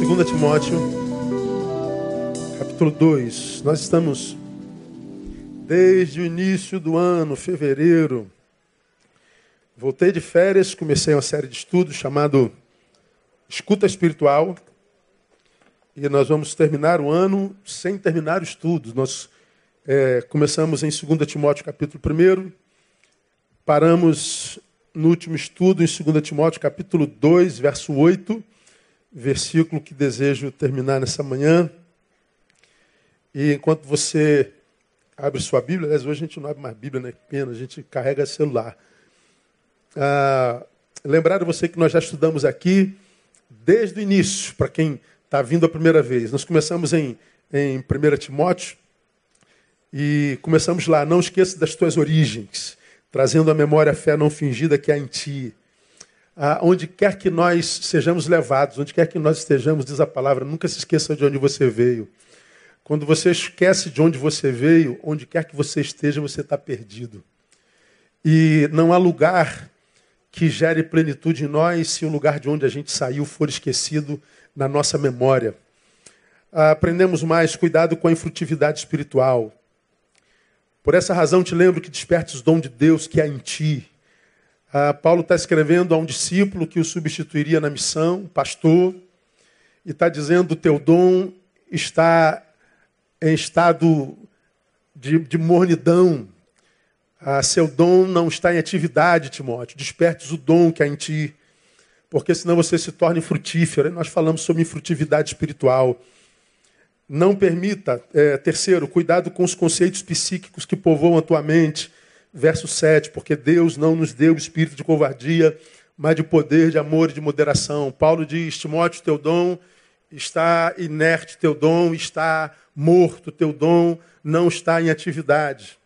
2 Timóteo, capítulo 2. Nós estamos desde o início do ano, fevereiro. Voltei de férias, comecei uma série de estudos chamado Escuta Espiritual. E nós vamos terminar o ano sem terminar os estudos. Nós é, começamos em 2 Timóteo, capítulo 1. Paramos no último estudo em 2 Timóteo, capítulo 2, verso 8 versículo que desejo terminar nessa manhã. E enquanto você abre sua Bíblia, aliás, hoje a gente não abre mais Bíblia, né? Pena, a gente carrega celular. Ah, lembrar você que nós já estudamos aqui desde o início, para quem está vindo a primeira vez. Nós começamos em, em 1 Timóteo e começamos lá, não esqueça das tuas origens, trazendo à memória a fé não fingida que há em ti onde quer que nós sejamos levados, onde quer que nós estejamos, diz a palavra, nunca se esqueça de onde você veio. Quando você esquece de onde você veio, onde quer que você esteja, você está perdido. E não há lugar que gere plenitude em nós se o lugar de onde a gente saiu for esquecido na nossa memória. Ah, aprendemos mais cuidado com a infrutividade espiritual. Por essa razão te lembro que despertes o dom de Deus que há em ti ah, Paulo está escrevendo a um discípulo que o substituiria na missão, pastor, e está dizendo: o teu dom está em estado de, de mornidão. Ah, seu dom não está em atividade, Timóteo. Despertes o dom que há em ti, porque senão você se torna infrutífero. Nós falamos sobre infrutividade espiritual. Não permita, é, terceiro, cuidado com os conceitos psíquicos que povoam a tua mente verso 7, porque Deus não nos deu espírito de covardia, mas de poder, de amor e de moderação. Paulo diz: Timóteo, teu dom está inerte, teu dom está morto, teu dom não está em atividade.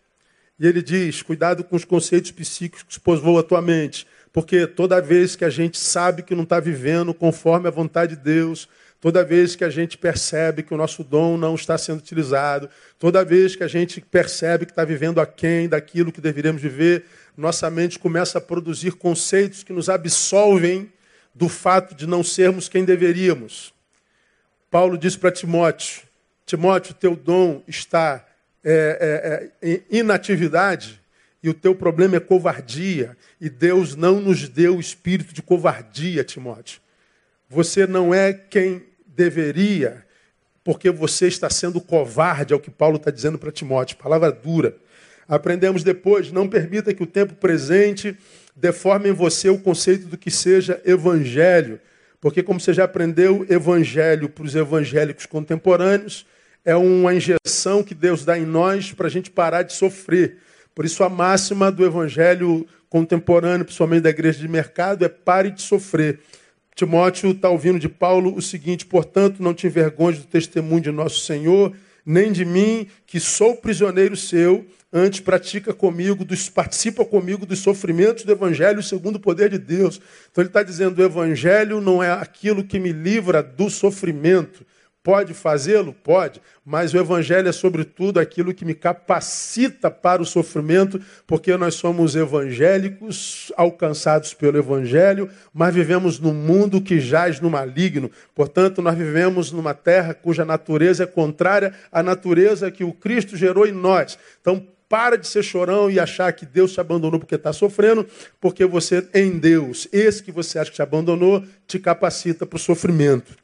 E ele diz: cuidado com os conceitos psíquicos que povoam a tua mente, porque toda vez que a gente sabe que não está vivendo conforme a vontade de Deus, Toda vez que a gente percebe que o nosso dom não está sendo utilizado, toda vez que a gente percebe que está vivendo aquém daquilo que deveríamos viver, nossa mente começa a produzir conceitos que nos absolvem do fato de não sermos quem deveríamos. Paulo diz para Timóteo: Timóteo, teu dom está é, é, é, em inatividade e o teu problema é covardia. E Deus não nos deu o espírito de covardia, Timóteo. Você não é quem deveria, porque você está sendo covarde, é o que Paulo está dizendo para Timóteo, palavra dura. Aprendemos depois, não permita que o tempo presente deforme em você o conceito do que seja evangelho, porque como você já aprendeu, evangelho para os evangélicos contemporâneos é uma injeção que Deus dá em nós para a gente parar de sofrer. Por isso a máxima do evangelho contemporâneo, principalmente da igreja de mercado, é pare de sofrer. Timóteo está ouvindo de Paulo o seguinte: portanto, não te envergonhes do testemunho de nosso Senhor, nem de mim, que sou prisioneiro seu, antes pratica comigo, dos, participa comigo dos sofrimentos do Evangelho segundo o poder de Deus. Então ele está dizendo: o Evangelho não é aquilo que me livra do sofrimento, Pode fazê-lo? Pode, mas o Evangelho é, sobretudo, aquilo que me capacita para o sofrimento, porque nós somos evangélicos, alcançados pelo Evangelho, mas vivemos num mundo que jaz no maligno. Portanto, nós vivemos numa terra cuja natureza é contrária à natureza que o Cristo gerou em nós. Então, para de ser chorão e achar que Deus te abandonou porque está sofrendo, porque você, em Deus, esse que você acha que te abandonou, te capacita para o sofrimento.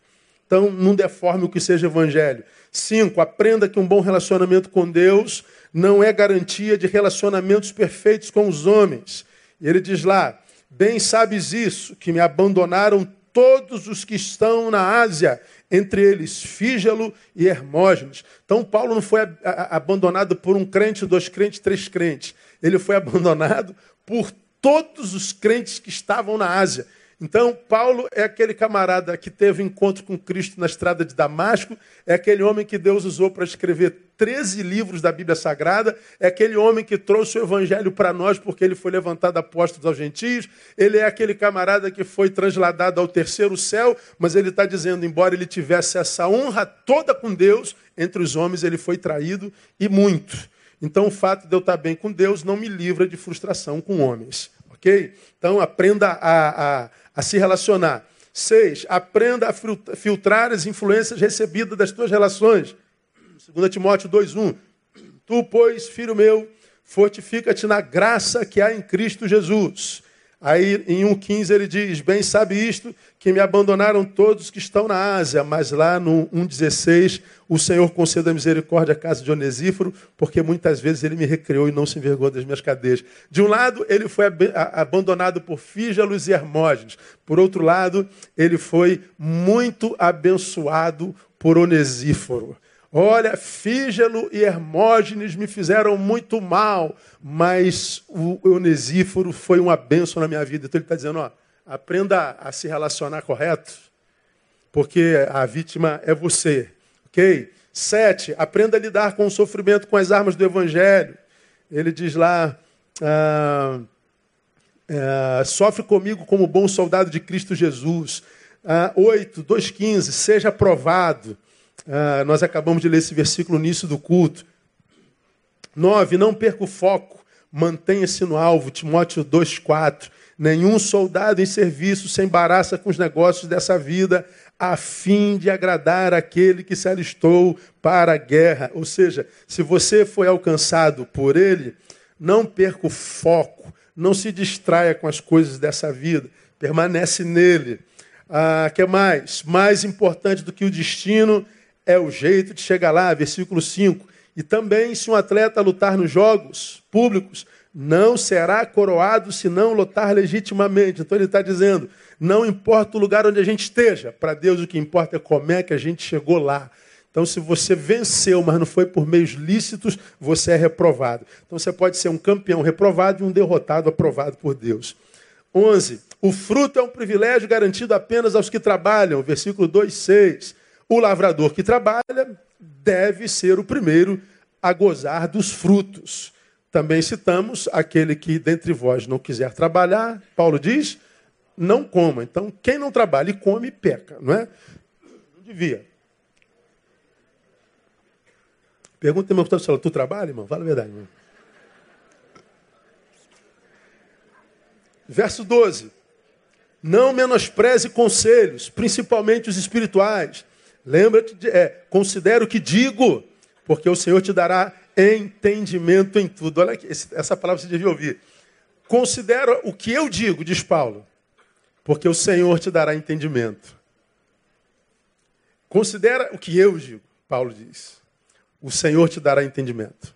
Então, não deforme o que seja evangelho. Cinco, aprenda que um bom relacionamento com Deus não é garantia de relacionamentos perfeitos com os homens. E ele diz lá: Bem sabes isso, que me abandonaram todos os que estão na Ásia, entre eles Fígelo e Hermógenes. Então, Paulo não foi abandonado por um crente, dois crentes, três crentes. Ele foi abandonado por todos os crentes que estavam na Ásia. Então, Paulo é aquele camarada que teve encontro com Cristo na estrada de Damasco, é aquele homem que Deus usou para escrever 13 livros da Bíblia Sagrada, é aquele homem que trouxe o Evangelho para nós porque ele foi levantado apóstolo aos gentios, ele é aquele camarada que foi transladado ao terceiro céu, mas ele está dizendo, embora ele tivesse essa honra toda com Deus, entre os homens ele foi traído e muito. Então, o fato de eu estar bem com Deus não me livra de frustração com homens. Ok? Então, aprenda a, a, a se relacionar. 6. Aprenda a filtrar as influências recebidas das tuas relações. 2 Timóteo 2,1. Tu, pois, filho meu, fortifica-te na graça que há em Cristo Jesus. Aí em 1,15 ele diz: Bem sabe isto, que me abandonaram todos que estão na Ásia, mas lá no 1,16 o Senhor conceda misericórdia à casa de Onesíforo, porque muitas vezes ele me recriou e não se envergou das minhas cadeias. De um lado, ele foi abandonado por Fígelos e Hermógenes. Por outro lado, ele foi muito abençoado por Onesíforo. Olha, Fígelo e Hermógenes me fizeram muito mal, mas o Onesíforo foi uma bênção na minha vida. Então ele está dizendo, ó, aprenda a se relacionar correto, porque a vítima é você, ok? Sete, aprenda a lidar com o sofrimento com as armas do Evangelho. Ele diz lá, ah, ah, sofre comigo como bom soldado de Cristo Jesus. Ah, oito, 2,15, seja aprovado. Ah, nós acabamos de ler esse versículo no início do culto. 9. Não perca o foco, mantenha-se no alvo. Timóteo 2,4. Nenhum soldado em serviço se embaraça com os negócios dessa vida, a fim de agradar aquele que se alistou para a guerra. Ou seja, se você foi alcançado por ele, não perca o foco, não se distraia com as coisas dessa vida, permanece nele. Ah, que mais? Mais importante do que o destino é o jeito de chegar lá, versículo 5. E também, se um atleta lutar nos jogos públicos, não será coroado se não lutar legitimamente. Então ele está dizendo: não importa o lugar onde a gente esteja, para Deus o que importa é como é que a gente chegou lá. Então, se você venceu, mas não foi por meios lícitos, você é reprovado. Então, você pode ser um campeão reprovado e um derrotado aprovado por Deus. 11. O fruto é um privilégio garantido apenas aos que trabalham. Versículo 2, 6. O lavrador que trabalha deve ser o primeiro a gozar dos frutos. Também citamos aquele que dentre vós não quiser trabalhar, Paulo diz, não coma. Então, quem não trabalha e come, peca, não é? Não devia. Pergunta meu pastor, tu trabalha, irmão? Fala a verdade, irmão. Verso 12. Não menospreze conselhos, principalmente os espirituais Lembra-te, é, considera o que digo, porque o Senhor te dará entendimento em tudo. Olha aqui, essa palavra você devia ouvir. Considera o que eu digo, diz Paulo, porque o Senhor te dará entendimento. Considera o que eu digo, Paulo diz. O Senhor te dará entendimento.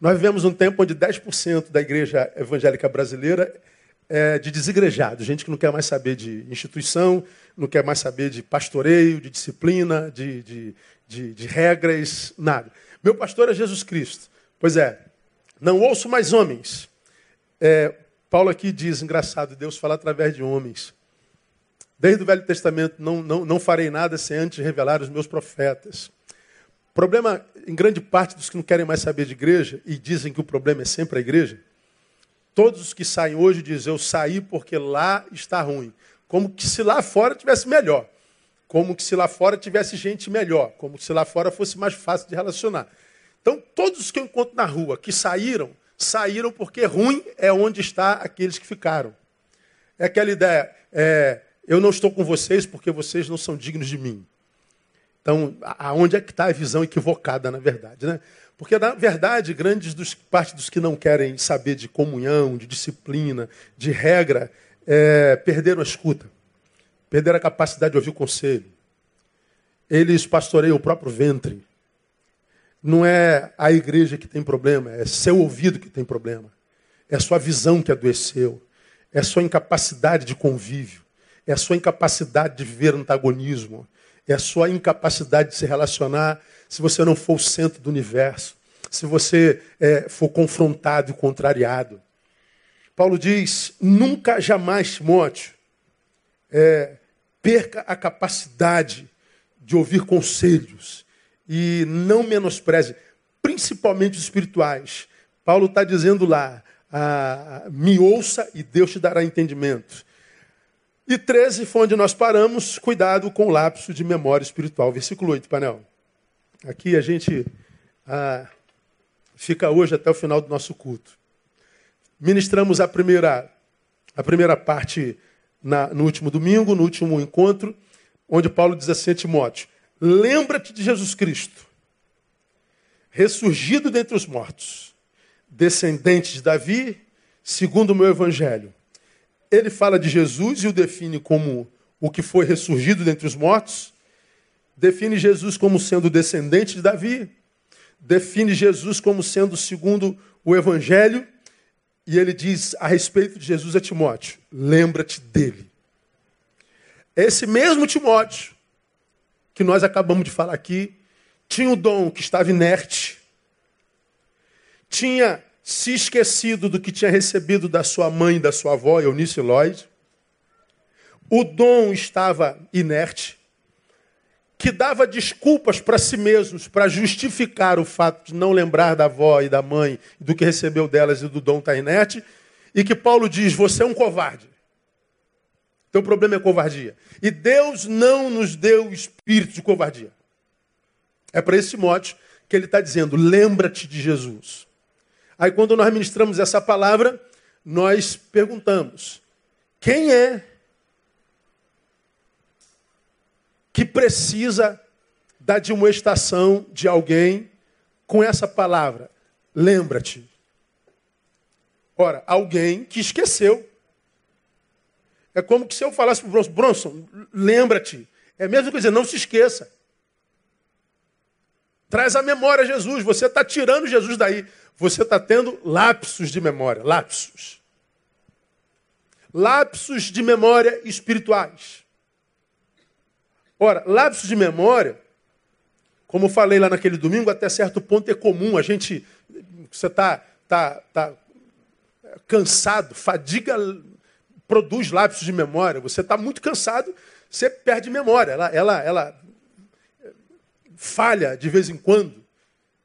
Nós vivemos um tempo onde 10% da igreja evangélica brasileira é de desigrejado, gente que não quer mais saber de instituição, não quer mais saber de pastoreio, de disciplina, de, de, de, de regras, nada. Meu pastor é Jesus Cristo. Pois é, não ouço mais homens. É, Paulo aqui diz, engraçado, Deus fala através de homens. Desde o Velho Testamento, não, não, não farei nada sem antes revelar os meus profetas. Problema, em grande parte dos que não querem mais saber de igreja, e dizem que o problema é sempre a igreja, todos os que saem hoje dizem, eu saí porque lá está ruim. Como que se lá fora tivesse melhor. Como que se lá fora tivesse gente melhor. Como se lá fora fosse mais fácil de relacionar. Então, todos os que eu encontro na rua que saíram, saíram porque ruim é onde está aqueles que ficaram. É aquela ideia, é, eu não estou com vocês porque vocês não são dignos de mim. Então, aonde é que está a visão equivocada, na verdade, né? Porque, na verdade, grandes dos, parte dos que não querem saber de comunhão, de disciplina, de regra, é, perderam a escuta, perderam a capacidade de ouvir o conselho. Eles pastoreiam o próprio ventre. Não é a igreja que tem problema, é seu ouvido que tem problema. É sua visão que adoeceu. É sua incapacidade de convívio. É sua incapacidade de viver antagonismo. É sua incapacidade de se relacionar se você não for o centro do universo. Se você é, for confrontado e contrariado. Paulo diz: nunca, jamais, Timóteo, é, perca a capacidade de ouvir conselhos e não menospreze, principalmente os espirituais. Paulo está dizendo lá: ah, me ouça e Deus te dará entendimento. E 13 foi onde nós paramos, cuidado com o lapso de memória espiritual. Versículo 8, painel. Aqui a gente ah, fica hoje até o final do nosso culto. Ministramos a primeira, a primeira parte na, no último domingo, no último encontro, onde Paulo diz assim a Timóteo: Lembra-te de Jesus Cristo, ressurgido dentre os mortos, descendente de Davi, segundo o meu evangelho. Ele fala de Jesus e o define como o que foi ressurgido dentre os mortos, define Jesus como sendo descendente de Davi, define Jesus como sendo segundo o evangelho, e ele diz a respeito de Jesus a Timóteo: lembra-te dele. Esse mesmo Timóteo, que nós acabamos de falar aqui, tinha o dom que estava inerte, tinha se esquecido do que tinha recebido da sua mãe e da sua avó, Eunice Lloyd. O dom estava inerte, que dava desculpas para si mesmos para justificar o fato de não lembrar da avó e da mãe, do que recebeu delas e do dom estar inerte, e que Paulo diz: Você é um covarde. Teu problema é covardia. E Deus não nos deu espírito de covardia. É para esse mote que ele está dizendo: lembra-te de Jesus. Aí, quando nós ministramos essa palavra, nós perguntamos: quem é que precisa da admoestação de alguém com essa palavra? Lembra-te. Ora, alguém que esqueceu. É como se eu falasse para o Bronson, Bronson, lembra-te. É a mesma coisa, não se esqueça. Traz a memória Jesus. Você está tirando Jesus daí. Você está tendo lapsos de memória. Lapsos. Lapsos de memória espirituais. Ora, lapsos de memória, como falei lá naquele domingo, até certo ponto é comum. A gente. Você está tá, tá cansado, fadiga produz lapsos de memória. Você está muito cansado, você perde memória. Ela, ela, ela falha de vez em quando.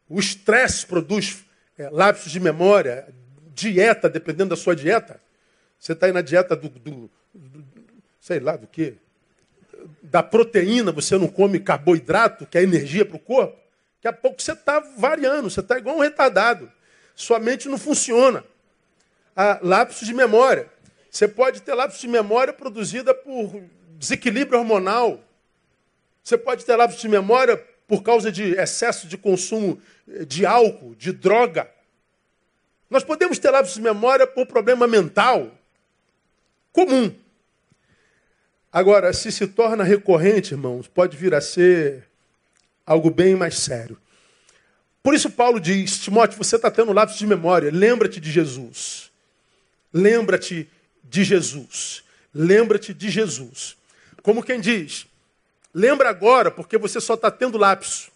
O estresse produz é, lapsos de memória. Dieta, dependendo da sua dieta. Você está aí na dieta do, do, do, sei lá do que, da proteína, você não come carboidrato, que é energia para o corpo. Daqui a pouco você está variando, você está igual um retardado. Sua mente não funciona. Há lapsos de memória. Você pode ter lapsos de memória produzida por desequilíbrio hormonal. Você pode ter lapsos de memória por causa de excesso de consumo de álcool, de droga. Nós podemos ter lapsos de memória por problema mental comum. Agora, se se torna recorrente, irmãos, pode vir a ser algo bem mais sério. Por isso, Paulo diz: Timóteo, você está tendo lapsos de memória, lembra-te de Jesus. Lembra-te de Jesus. Lembra-te de Jesus. Como quem diz, lembra agora, porque você só está tendo lapso.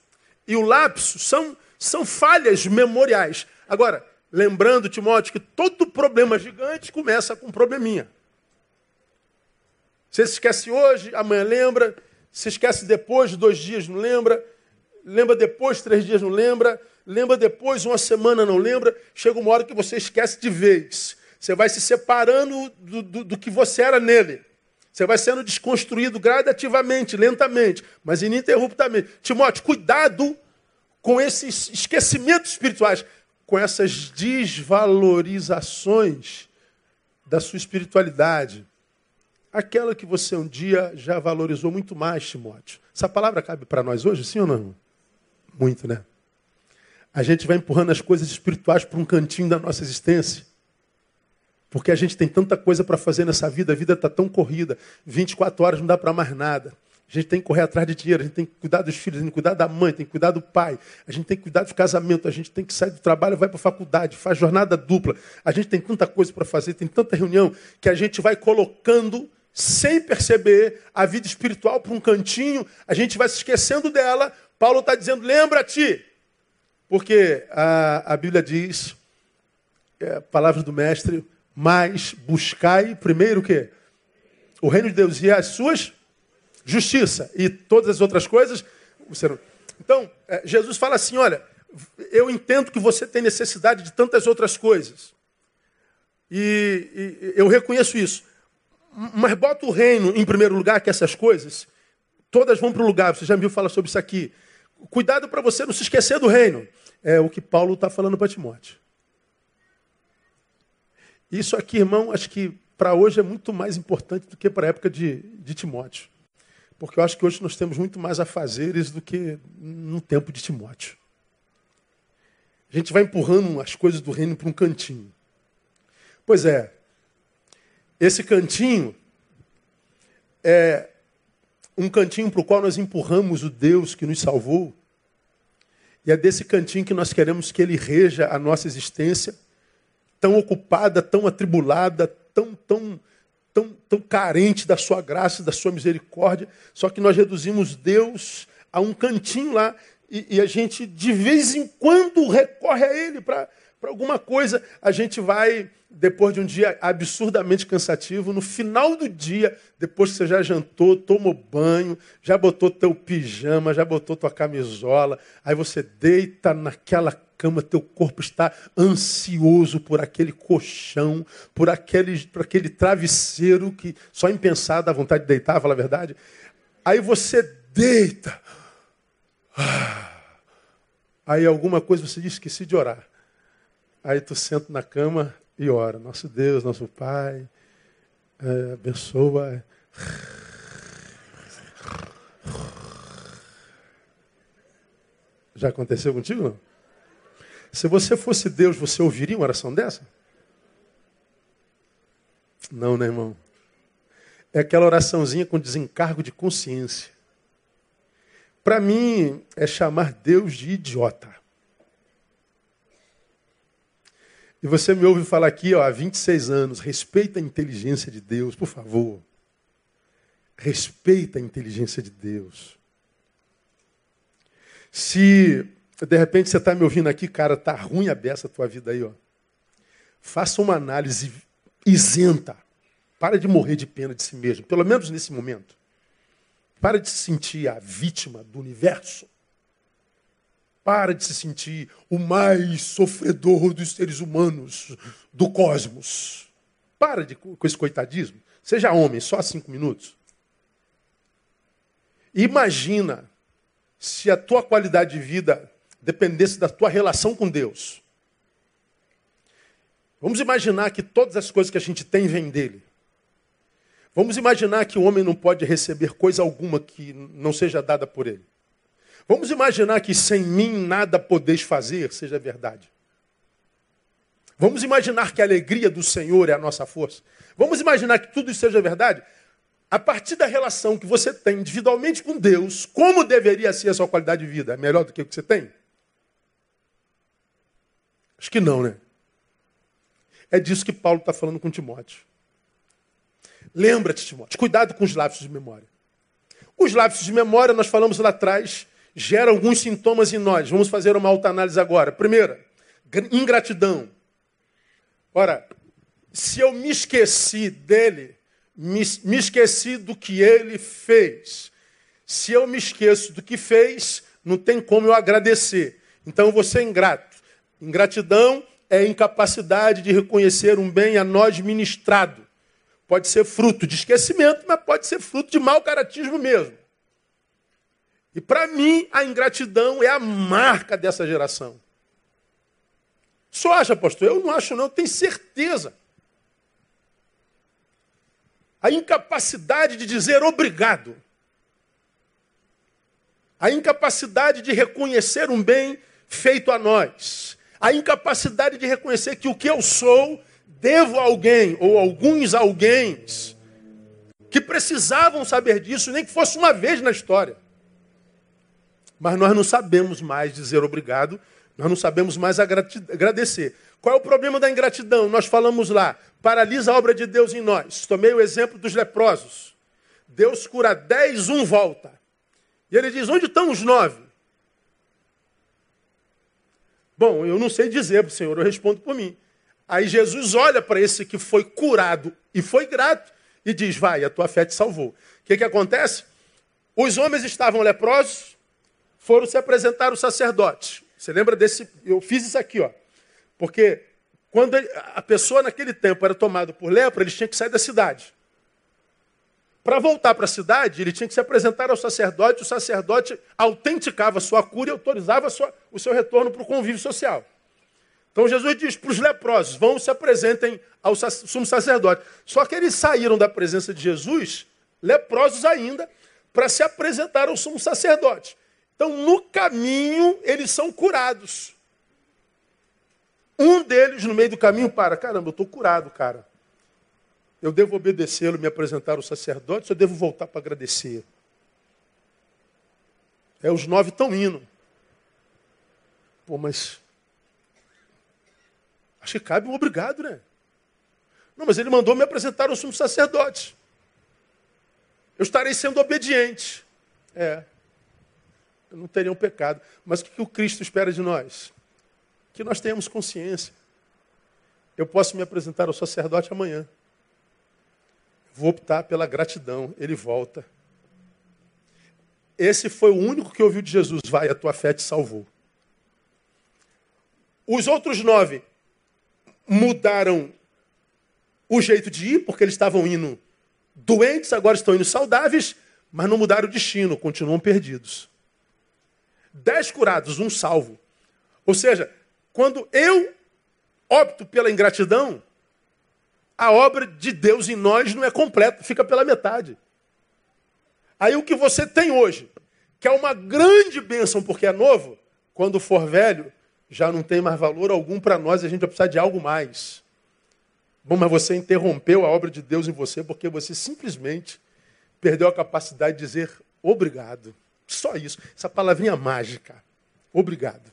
E o lapso são, são falhas memoriais. Agora, lembrando, Timóteo, que todo problema gigante começa com um probleminha. Você se esquece hoje, amanhã lembra. Se esquece depois, dois dias não lembra. Lembra depois, três dias não lembra. Lembra depois, uma semana não lembra. Chega uma hora que você esquece de vez. Você vai se separando do, do, do que você era nele. Você vai sendo desconstruído gradativamente, lentamente, mas ininterruptamente. Timóteo, cuidado com esses esquecimentos espirituais, com essas desvalorizações da sua espiritualidade. Aquela que você um dia já valorizou muito mais, Timóteo. Essa palavra cabe para nós hoje, sim ou não? Muito, né? A gente vai empurrando as coisas espirituais para um cantinho da nossa existência. Porque a gente tem tanta coisa para fazer nessa vida, a vida está tão corrida, 24 horas não dá para mais nada. A gente tem que correr atrás de dinheiro, a gente tem que cuidar dos filhos, a gente tem que cuidar da mãe, tem que cuidar do pai, a gente tem que cuidar do casamento, a gente tem que sair do trabalho, vai para a faculdade, faz jornada dupla. A gente tem tanta coisa para fazer, tem tanta reunião, que a gente vai colocando, sem perceber, a vida espiritual para um cantinho, a gente vai se esquecendo dela. Paulo está dizendo: lembra-te, porque a, a Bíblia diz, é, palavras do mestre, mas buscai primeiro o quê? O reino de Deus e as suas justiça e todas as outras coisas. Então, é, Jesus fala assim: olha, eu entendo que você tem necessidade de tantas outras coisas. E, e eu reconheço isso. Mas bota o reino em primeiro lugar, que essas coisas, todas vão para o lugar. Você já me viu falar sobre isso aqui. Cuidado para você não se esquecer do reino. É o que Paulo está falando para Timóteo. Isso aqui, irmão, acho que para hoje é muito mais importante do que para a época de, de Timóteo. Porque eu acho que hoje nós temos muito mais a fazeres do que no tempo de Timóteo. A gente vai empurrando as coisas do reino para um cantinho. Pois é, esse cantinho é um cantinho para o qual nós empurramos o Deus que nos salvou. E é desse cantinho que nós queremos que ele reja a nossa existência, tão ocupada, tão atribulada, tão, tão, tão, tão carente da sua graça, da sua misericórdia. Só que nós reduzimos Deus a um cantinho lá e, e a gente, de vez em quando, recorre a Ele para alguma coisa. A gente vai, depois de um dia absurdamente cansativo, no final do dia, depois que você já jantou, tomou banho, já botou teu pijama, já botou tua camisola, aí você deita naquela cama, teu corpo está ansioso por aquele colchão, por aquele, por aquele travesseiro que só em pensar dá vontade de deitar, fala a verdade. Aí você deita. Aí alguma coisa você diz, esqueci de orar. Aí tu senta na cama e ora. Nosso Deus, nosso Pai, é, abençoa. Já aconteceu contigo? Não? Se você fosse Deus, você ouviria uma oração dessa? Não, né, irmão? É aquela oraçãozinha com desencargo de consciência. Para mim, é chamar Deus de idiota. E você me ouve falar aqui ó, há 26 anos, respeita a inteligência de Deus, por favor. Respeita a inteligência de Deus. Se de repente você está me ouvindo aqui, cara, tá ruim a beça a tua vida aí, ó. Faça uma análise isenta. Para de morrer de pena de si mesmo, pelo menos nesse momento. Para de se sentir a vítima do universo. Para de se sentir o mais sofredor dos seres humanos do cosmos. Para de, com esse coitadismo. Seja homem, só cinco minutos. Imagina se a tua qualidade de vida dependesse da tua relação com Deus. Vamos imaginar que todas as coisas que a gente tem vêm dele. Vamos imaginar que o homem não pode receber coisa alguma que não seja dada por ele. Vamos imaginar que sem mim nada podeis fazer, seja verdade. Vamos imaginar que a alegria do Senhor é a nossa força. Vamos imaginar que tudo isso seja verdade. A partir da relação que você tem individualmente com Deus, como deveria ser a sua qualidade de vida? É melhor do que o que você tem? Acho que não, né? É disso que Paulo está falando com Timóteo. Lembra-te, Timóteo, cuidado com os lápis de memória. Os lápis de memória, nós falamos lá atrás, geram alguns sintomas em nós. Vamos fazer uma autoanálise agora. Primeira, ingratidão. Ora, se eu me esqueci dele, me, me esqueci do que ele fez. Se eu me esqueço do que fez, não tem como eu agradecer. Então eu vou ser ingrato. Ingratidão é incapacidade de reconhecer um bem a nós ministrado. Pode ser fruto de esquecimento, mas pode ser fruto de mau caratismo mesmo. E para mim, a ingratidão é a marca dessa geração. Só acha, pastor? Eu não acho, não, eu tenho certeza. A incapacidade de dizer obrigado. A incapacidade de reconhecer um bem feito a nós. A incapacidade de reconhecer que o que eu sou devo a alguém ou alguns alguém que precisavam saber disso, nem que fosse uma vez na história. Mas nós não sabemos mais dizer obrigado, nós não sabemos mais agradecer. Qual é o problema da ingratidão? Nós falamos lá, paralisa a obra de Deus em nós. Tomei o exemplo dos leprosos. Deus cura dez, um volta. E ele diz: onde estão os nove? Bom, eu não sei dizer para o Senhor, eu respondo por mim. Aí Jesus olha para esse que foi curado e foi grato e diz: Vai, a tua fé te salvou. O que, que acontece? Os homens estavam leprosos, foram se apresentar ao sacerdote. Você lembra desse? Eu fiz isso aqui, ó. Porque quando a pessoa naquele tempo era tomada por lepra, ele tinha que sair da cidade. Para voltar para a cidade, ele tinha que se apresentar ao sacerdote, o sacerdote autenticava a sua cura e autorizava sua, o seu retorno para o convívio social. Então Jesus diz para os leprosos: vão se apresentem ao sumo sacerdote. Só que eles saíram da presença de Jesus, leprosos ainda, para se apresentar ao sumo sacerdote. Então, no caminho, eles são curados. Um deles, no meio do caminho, para: caramba, eu estou curado, cara. Eu devo obedecê-lo, me apresentar ao sacerdote, ou eu devo voltar para agradecer? É, os nove estão indo. Pô, mas. Acho que cabe um obrigado, né? Não, mas ele mandou me apresentar ao sumo sacerdote. Eu estarei sendo obediente. É. Não teria um pecado. Mas o que o Cristo espera de nós? Que nós tenhamos consciência. Eu posso me apresentar ao sacerdote amanhã. Vou optar pela gratidão. Ele volta. Esse foi o único que ouviu de Jesus. Vai, a tua fé te salvou. Os outros nove mudaram o jeito de ir, porque eles estavam indo doentes, agora estão indo saudáveis, mas não mudaram o destino, continuam perdidos. Dez curados, um salvo. Ou seja, quando eu opto pela ingratidão, a obra de Deus em nós não é completa, fica pela metade. Aí o que você tem hoje, que é uma grande bênção porque é novo, quando for velho, já não tem mais valor algum para nós, a gente vai precisar de algo mais. Bom, mas você interrompeu a obra de Deus em você porque você simplesmente perdeu a capacidade de dizer obrigado. Só isso. Essa palavrinha mágica. Obrigado.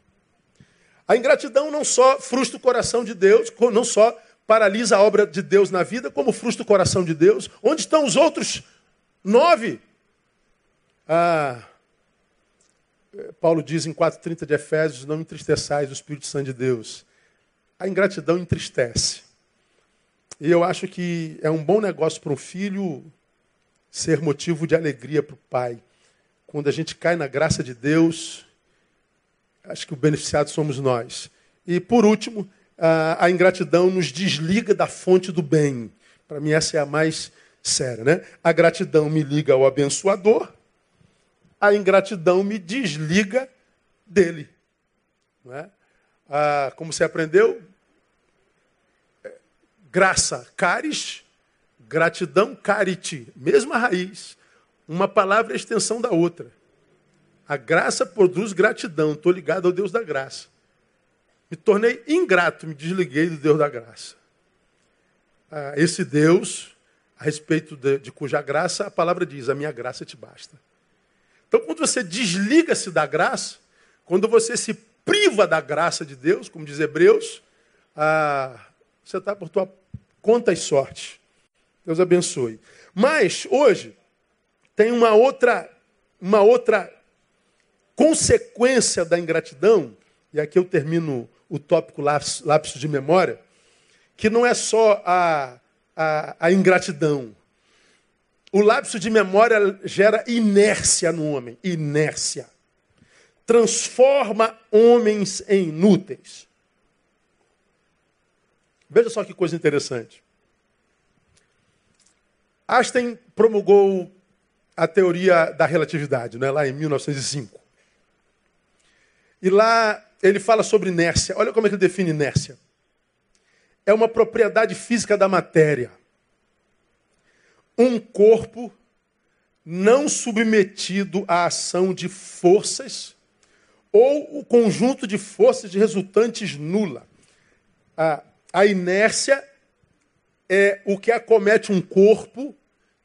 A ingratidão não só frustra o coração de Deus, não só paralisa a obra de Deus na vida, como frustra o coração de Deus. Onde estão os outros nove? Ah, Paulo diz em 4,30 de Efésios: Não entristeçais o Espírito Santo de Deus. A ingratidão entristece. E eu acho que é um bom negócio para um filho ser motivo de alegria para o pai. Quando a gente cai na graça de Deus, acho que o beneficiado somos nós. E por último, a, ingratidão nos desliga da fonte do bem. Para mim, essa é a mais séria. Né? A gratidão me liga ao abençoador, a ingratidão me desliga dele. Não é? Ah, como você aprendeu? É, graça, caris, gratidão, carite, mesma raiz. Uma palavra é a extensão da outra. A graça produz gratidão. Estou ligado ao Deus da graça. Me tornei ingrato, me desliguei do Deus da graça. Ah, esse Deus, a respeito de, de cuja graça, a palavra diz: a minha graça te basta. Então, quando você desliga-se da graça, quando você se priva da graça de Deus, como diz Hebreus, ah, você está por tua conta e sorte. Deus abençoe. Mas, hoje, tem uma outra, uma outra consequência da ingratidão, e aqui eu termino o tópico lápis de memória, que não é só a, a, a ingratidão, o lapso de memória gera inércia no homem. Inércia. Transforma homens em inúteis. Veja só que coisa interessante. Einstein promulgou a teoria da relatividade, né, lá em 1905. E lá ele fala sobre inércia. Olha como é que ele define inércia. É uma propriedade física da matéria um corpo não submetido à ação de forças ou o conjunto de forças de resultantes nula. A, a inércia é o que acomete um corpo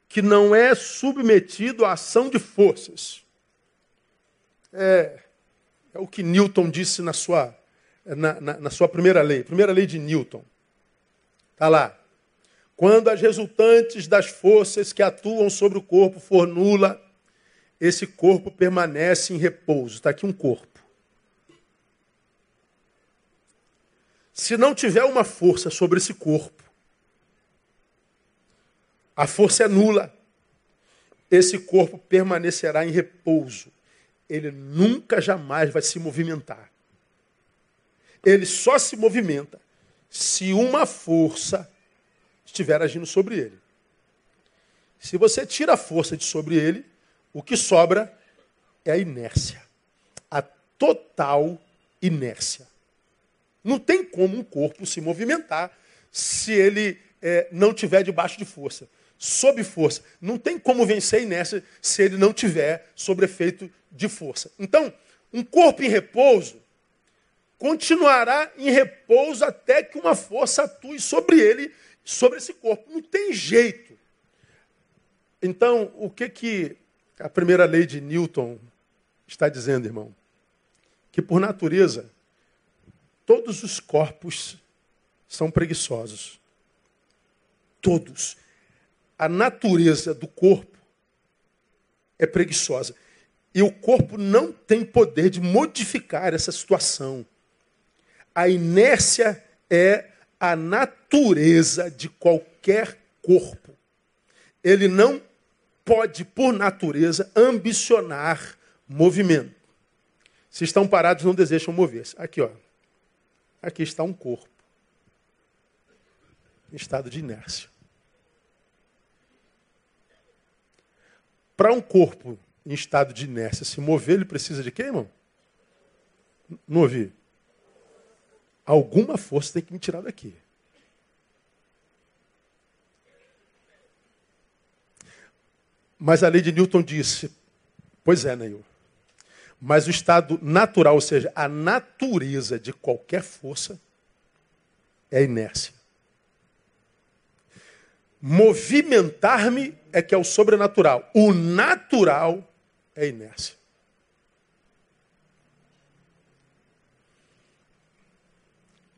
que não é submetido à ação de forças. É, é o que Newton disse na sua, na, na, na sua primeira lei, primeira lei de Newton. Está lá. Quando as resultantes das forças que atuam sobre o corpo for nula, esse corpo permanece em repouso. Está aqui um corpo. Se não tiver uma força sobre esse corpo, a força é nula. Esse corpo permanecerá em repouso. Ele nunca jamais vai se movimentar. Ele só se movimenta se uma força estiver agindo sobre ele. Se você tira a força de sobre ele, o que sobra é a inércia. A total inércia. Não tem como um corpo se movimentar se ele é, não tiver debaixo de força. Sob força. Não tem como vencer a inércia se ele não tiver sob efeito de força. Então, um corpo em repouso continuará em repouso até que uma força atue sobre ele, sobre esse corpo. Não tem jeito. Então, o que que a primeira lei de Newton está dizendo, irmão? Que por natureza todos os corpos são preguiçosos. Todos. A natureza do corpo é preguiçosa. E o corpo não tem poder de modificar essa situação. A inércia é a natureza de qualquer corpo. Ele não pode, por natureza, ambicionar movimento. Se estão parados, não desejam mover-se. Aqui, ó. Aqui está um corpo em estado de inércia. Para um corpo em estado de inércia se mover, ele precisa de quê, irmão? Não ouvi. Alguma força tem que me tirar daqui. Mas a lei de Newton disse: Pois é, Neil. Mas o estado natural, ou seja, a natureza de qualquer força, é a inércia. Movimentar-me é que é o sobrenatural. O natural é inércia.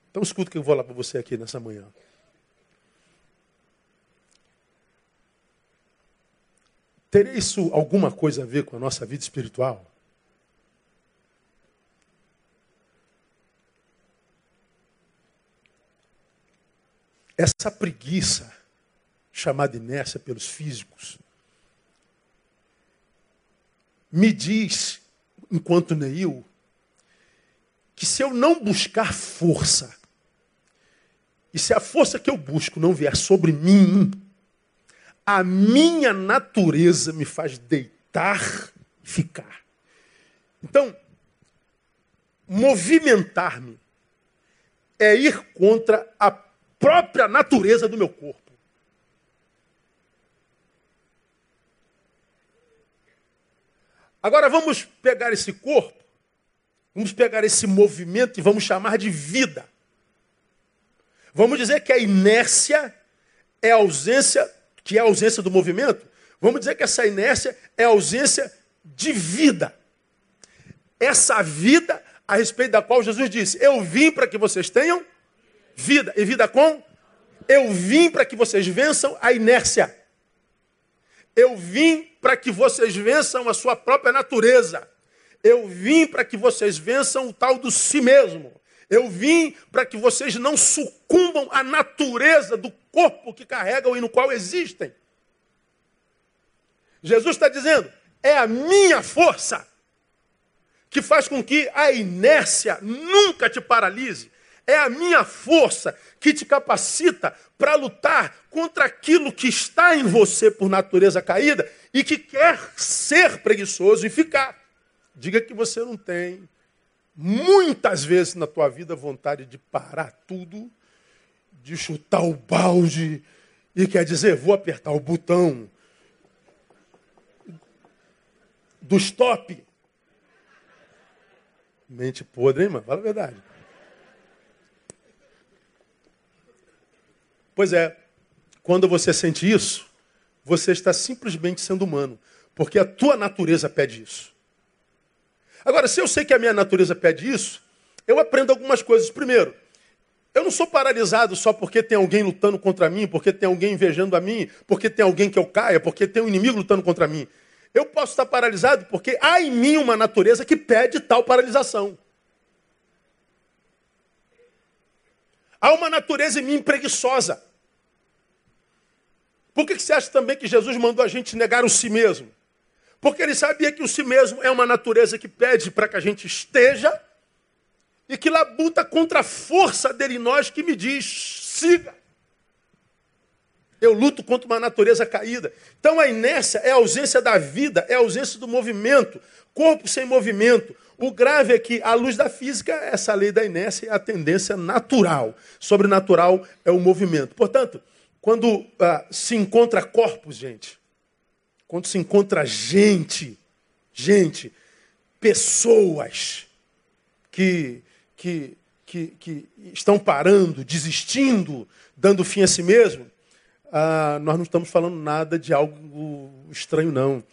Então escuta o que eu vou lá para você aqui nessa manhã. Teria isso alguma coisa a ver com a nossa vida espiritual? Essa preguiça, chamada inércia pelos físicos, me diz, enquanto Neil, que se eu não buscar força, e se a força que eu busco não vier sobre mim, a minha natureza me faz deitar e ficar. Então, movimentar-me é ir contra a própria natureza do meu corpo. Agora vamos pegar esse corpo, vamos pegar esse movimento e vamos chamar de vida. Vamos dizer que a inércia é a ausência que é a ausência do movimento, vamos dizer que essa inércia é a ausência de vida. Essa vida a respeito da qual Jesus disse: Eu vim para que vocês tenham vida. E vida com? Eu vim para que vocês vençam a inércia. Eu vim para que vocês vençam a sua própria natureza. Eu vim para que vocês vençam o tal do si mesmo. Eu vim para que vocês não sucumbam à natureza do corpo que carregam e no qual existem. Jesus está dizendo: é a minha força que faz com que a inércia nunca te paralise. É a minha força que te capacita para lutar contra aquilo que está em você por natureza caída e que quer ser preguiçoso e ficar. Diga que você não tem muitas vezes na tua vida vontade de parar tudo, de chutar o balde e quer dizer, vou apertar o botão do stop. Mente podre, hein, mano? Fala a verdade. Pois é, quando você sente isso, você está simplesmente sendo humano, porque a tua natureza pede isso. Agora, se eu sei que a minha natureza pede isso, eu aprendo algumas coisas. Primeiro, eu não sou paralisado só porque tem alguém lutando contra mim, porque tem alguém invejando a mim, porque tem alguém que eu caia, porque tem um inimigo lutando contra mim. Eu posso estar paralisado porque há em mim uma natureza que pede tal paralisação. Há uma natureza em mim preguiçosa. Por que você acha também que Jesus mandou a gente negar o si mesmo? Porque ele sabia que o si mesmo é uma natureza que pede para que a gente esteja e que labuta contra a força dele em nós que me diz, siga. Eu luto contra uma natureza caída. Então a inércia é a ausência da vida, é a ausência do movimento. Corpo sem movimento. O grave é que, à luz da física, essa lei da inércia é a tendência natural. Sobrenatural é o movimento. Portanto, quando ah, se encontra corpos, gente, quando se encontra gente, gente, pessoas que, que, que, que estão parando, desistindo, dando fim a si mesmo, ah, nós não estamos falando nada de algo estranho, não.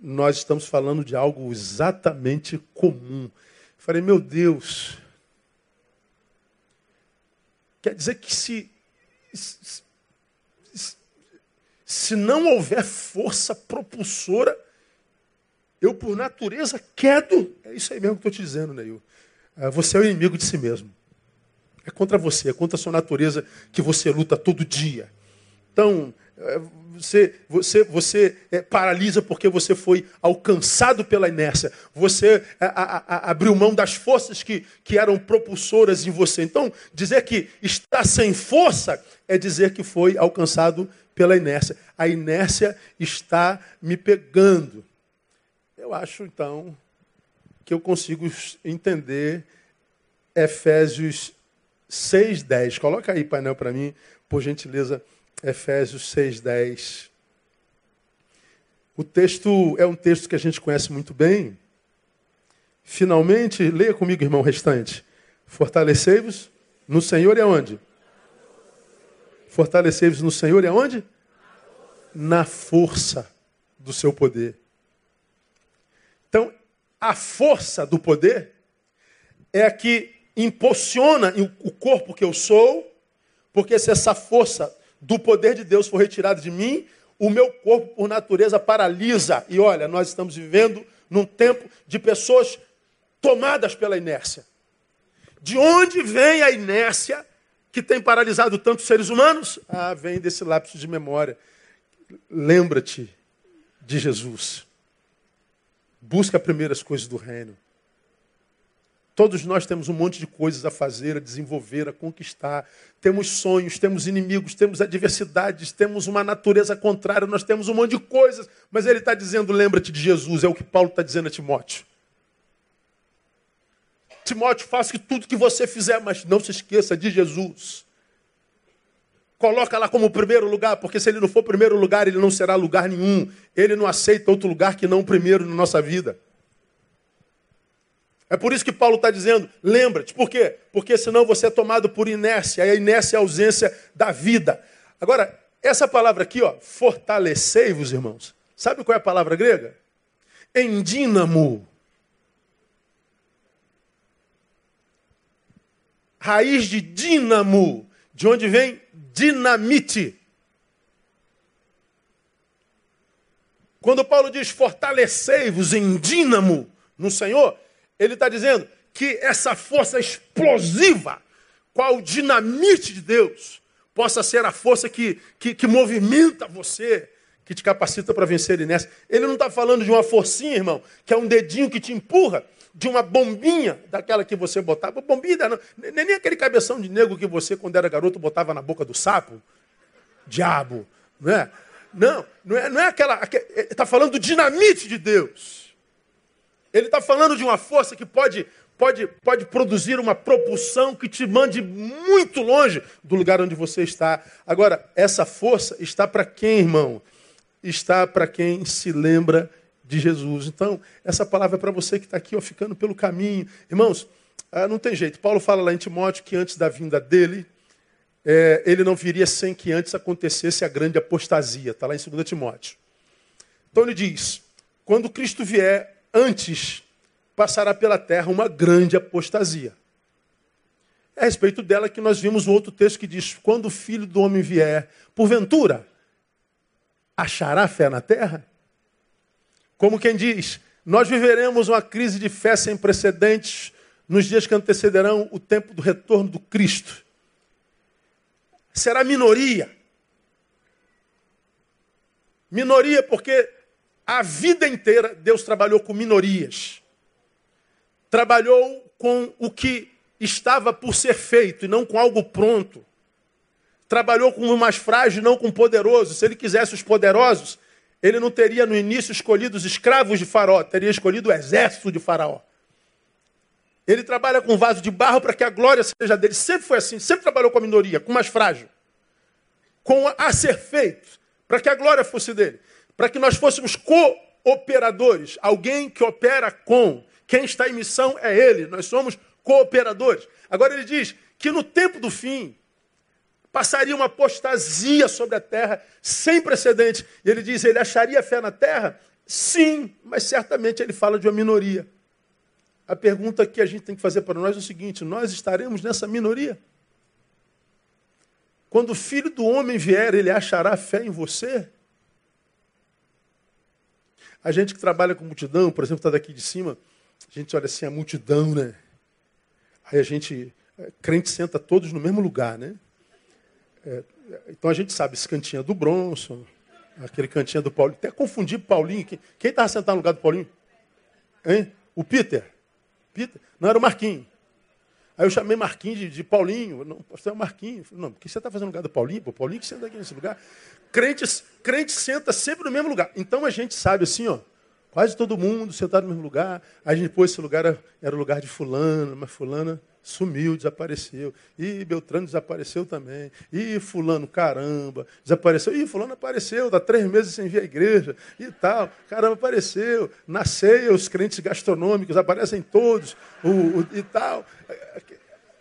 Nós estamos falando de algo exatamente comum. Falei, meu Deus, quer dizer que se, se, se não houver força propulsora, eu por natureza quedo. É isso aí mesmo que estou te dizendo, Neil. Ah, você é o inimigo de si mesmo. É contra você, é contra a sua natureza que você luta todo dia. Então, é, você, você, você é, paralisa porque você foi alcançado pela inércia. Você a, a, a, abriu mão das forças que, que eram propulsoras em você. Então, dizer que está sem força é dizer que foi alcançado pela inércia. A inércia está me pegando. Eu acho, então, que eu consigo entender Efésios 6,10. Coloca aí, painel, para mim, por gentileza. Efésios 6,10. O texto é um texto que a gente conhece muito bem. Finalmente, leia comigo, irmão restante. Fortalecei-vos no Senhor e aonde? Fortalecei-vos no Senhor e aonde? Na força do seu poder. Então, a força do poder é a que impulsiona o corpo que eu sou, porque se essa força do poder de Deus for retirado de mim, o meu corpo, por natureza, paralisa. E olha, nós estamos vivendo num tempo de pessoas tomadas pela inércia. De onde vem a inércia que tem paralisado tantos seres humanos? Ah, vem desse lapso de memória. Lembra-te de Jesus. Busca primeiro as coisas do reino. Todos nós temos um monte de coisas a fazer, a desenvolver, a conquistar. Temos sonhos, temos inimigos, temos adversidades, temos uma natureza contrária, nós temos um monte de coisas. Mas ele está dizendo: lembra-te de Jesus, é o que Paulo está dizendo a Timóteo. Timóteo, faça tudo que você fizer, mas não se esqueça de Jesus. Coloca lá como primeiro lugar, porque se ele não for primeiro lugar, ele não será lugar nenhum. Ele não aceita outro lugar que não o primeiro na nossa vida. É por isso que Paulo está dizendo, lembra-te, por quê? Porque senão você é tomado por inércia, e a inércia é a ausência da vida. Agora, essa palavra aqui, ó, fortalecei-vos, irmãos. Sabe qual é a palavra grega? Endínamo. Raiz de dínamo, de onde vem dinamite. Quando Paulo diz fortalecei-vos em dínamo no Senhor, ele está dizendo que essa força explosiva, qual dinamite de Deus, possa ser a força que, que, que movimenta você, que te capacita para vencer nessa. Ele não está falando de uma forcinha, irmão, que é um dedinho que te empurra, de uma bombinha daquela que você botava. Bombinha, não, nem aquele cabeção de negro que você, quando era garoto, botava na boca do sapo. Diabo, não é? Não, não é, não é aquela. Está falando do dinamite de Deus. Ele está falando de uma força que pode, pode, pode produzir uma propulsão que te mande muito longe do lugar onde você está. Agora, essa força está para quem, irmão? Está para quem se lembra de Jesus. Então, essa palavra é para você que está aqui, ó, ficando pelo caminho. Irmãos, ah, não tem jeito. Paulo fala lá em Timóteo que antes da vinda dele, é, ele não viria sem que antes acontecesse a grande apostasia. Está lá em 2 Timóteo. Então ele diz: quando Cristo vier, antes passará pela terra uma grande apostasia. É a respeito dela que nós vimos um outro texto que diz: Quando o filho do homem vier, porventura, achará fé na terra? Como quem diz, nós viveremos uma crise de fé sem precedentes nos dias que antecederão o tempo do retorno do Cristo. Será minoria. Minoria porque a vida inteira Deus trabalhou com minorias. Trabalhou com o que estava por ser feito e não com algo pronto. trabalhou com o mais frágil, não com o poderoso. Se ele quisesse os poderosos, ele não teria no início escolhido os escravos de Faraó, teria escolhido o exército de Faraó. Ele trabalha com vaso de barro para que a glória seja dele. Sempre foi assim, sempre trabalhou com a minoria, com o mais frágil. Com a ser feito, para que a glória fosse dele. Para que nós fôssemos cooperadores. Alguém que opera com. Quem está em missão é ele. Nós somos cooperadores. Agora ele diz que no tempo do fim, passaria uma apostasia sobre a terra sem precedente. E ele diz: ele acharia fé na terra? Sim, mas certamente ele fala de uma minoria. A pergunta que a gente tem que fazer para nós é o seguinte: nós estaremos nessa minoria? Quando o filho do homem vier, ele achará fé em você? A gente que trabalha com multidão, por exemplo, está daqui de cima, a gente olha assim a multidão, né? Aí a gente, é, crente senta todos no mesmo lugar, né? É, então a gente sabe esse cantinho é do Bronson, aquele cantinho é do Paulinho. Até confundir Paulinho. Quem estava sentado no lugar do Paulinho? Hein? O Peter. Peter? Não, era o Marquinho. Aí eu chamei Marquinhos de, de Paulinho. Não, você é o Marquinho. Falei, não, porque você está fazendo no lugar do Paulinho? Pô, Paulinho que senta aqui nesse lugar. Crentes, crente senta sempre no mesmo lugar. Então a gente sabe assim, ó. Quase todo mundo sentado no mesmo lugar. Aí pôs esse lugar, era, era o lugar de fulano, mas fulana sumiu, desapareceu. E Beltrano desapareceu também. E fulano, caramba, desapareceu. E fulano apareceu, está três meses sem vir à igreja e tal. Caramba, apareceu. Na ceia, os crentes gastronômicos aparecem todos o, o, e tal.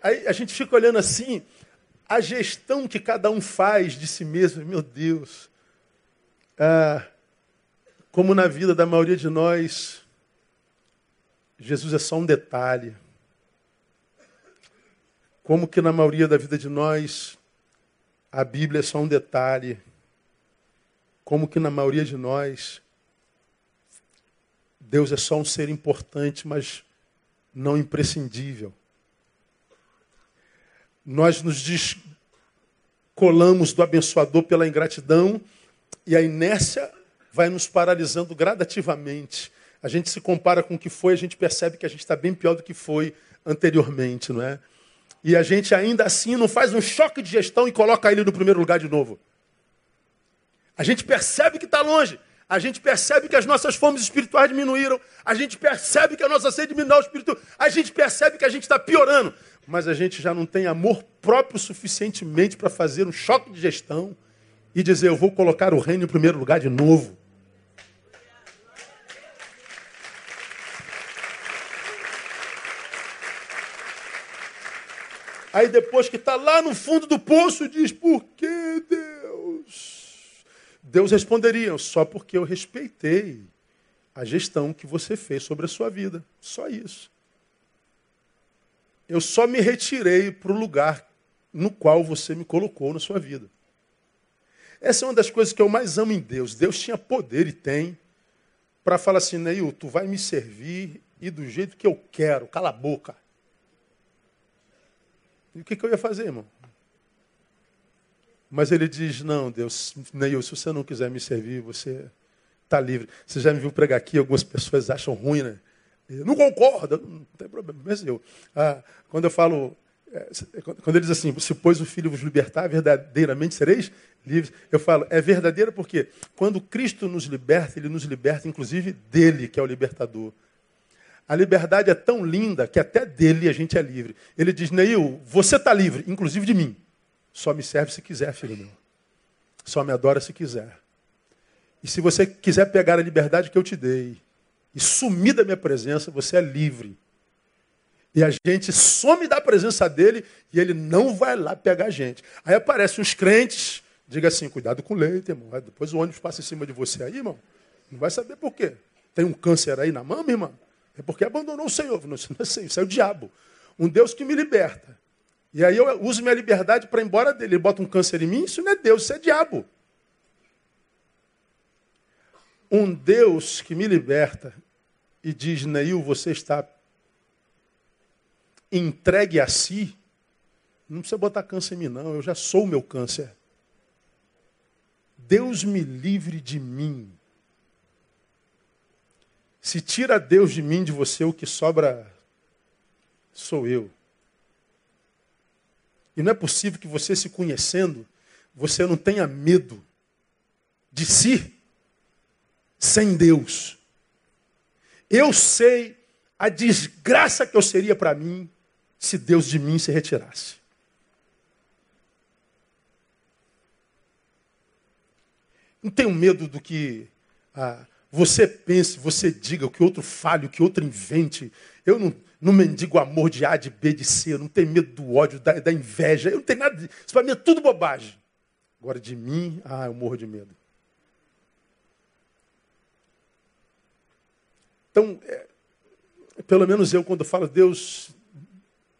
Aí a gente fica olhando assim, a gestão que cada um faz de si mesmo, meu Deus. Ah, como na vida da maioria de nós, Jesus é só um detalhe. Como que na maioria da vida de nós, a Bíblia é só um detalhe. Como que na maioria de nós, Deus é só um ser importante, mas não imprescindível. Nós nos descolamos do abençoador pela ingratidão e a inércia vai nos paralisando gradativamente. A gente se compara com o que foi, a gente percebe que a gente está bem pior do que foi anteriormente, não é? E a gente ainda assim não faz um choque de gestão e coloca ele no primeiro lugar de novo. A gente percebe que está longe. A gente percebe que as nossas fomes espirituais diminuíram. A gente percebe que a nossa sede diminuiu espiritual. A gente percebe que a gente está piorando. Mas a gente já não tem amor próprio suficientemente para fazer um choque de gestão e dizer: eu vou colocar o reino em primeiro lugar de novo. Aí depois que está lá no fundo do poço, diz: Por que Deus? Deus responderia: Só porque eu respeitei a gestão que você fez sobre a sua vida. Só isso. Eu só me retirei para o lugar no qual você me colocou na sua vida. Essa é uma das coisas que eu mais amo em Deus. Deus tinha poder e tem para falar assim, Neil, tu vai me servir e do jeito que eu quero, cala a boca. E o que, que eu ia fazer, irmão? Mas ele diz: Não, Deus, Neil, se você não quiser me servir, você está livre. Você já me viu pregar aqui, algumas pessoas acham ruim, né? Eu não concordo, não tem problema. Mas eu, ah, quando eu falo, é, quando ele diz assim: Se pois o Filho vos libertar, verdadeiramente sereis livres. Eu falo: É verdadeiro porque quando Cristo nos liberta, ele nos liberta, inclusive dele, que é o libertador. A liberdade é tão linda que até dele a gente é livre. Ele diz, Neil, você está livre, inclusive de mim. Só me serve se quiser, filho meu. Só me adora se quiser. E se você quiser pegar a liberdade que eu te dei e sumir da minha presença, você é livre. E a gente some da presença dele e ele não vai lá pegar a gente. Aí aparecem os crentes, diga assim, cuidado com o leite, irmão. Depois o ônibus passa em cima de você aí, irmão. Não vai saber por quê. Tem um câncer aí na mama, irmão? É porque abandonou o Senhor. Não, isso não é Senhor, isso é o diabo. Um Deus que me liberta. E aí eu uso minha liberdade para ir embora dele. Ele bota um câncer em mim, isso não é Deus, isso é diabo. Um Deus que me liberta e diz, Neil, você está entregue a si, não precisa botar câncer em mim, não, eu já sou o meu câncer. Deus me livre de mim. Se tira Deus de mim, de você, o que sobra sou eu. E não é possível que você, se conhecendo, você não tenha medo de si sem Deus. Eu sei a desgraça que eu seria para mim se Deus de mim se retirasse. Não tenho medo do que ah, você pense, você diga, o que outro fale, o que outro invente. Eu não, não mendigo amor de A, de B, de C. Eu não tenho medo do ódio, da, da inveja. Eu não tenho nada. Isso para mim é tudo bobagem. Agora de mim, ah, eu morro de medo. Então, é, pelo menos eu, quando falo, Deus,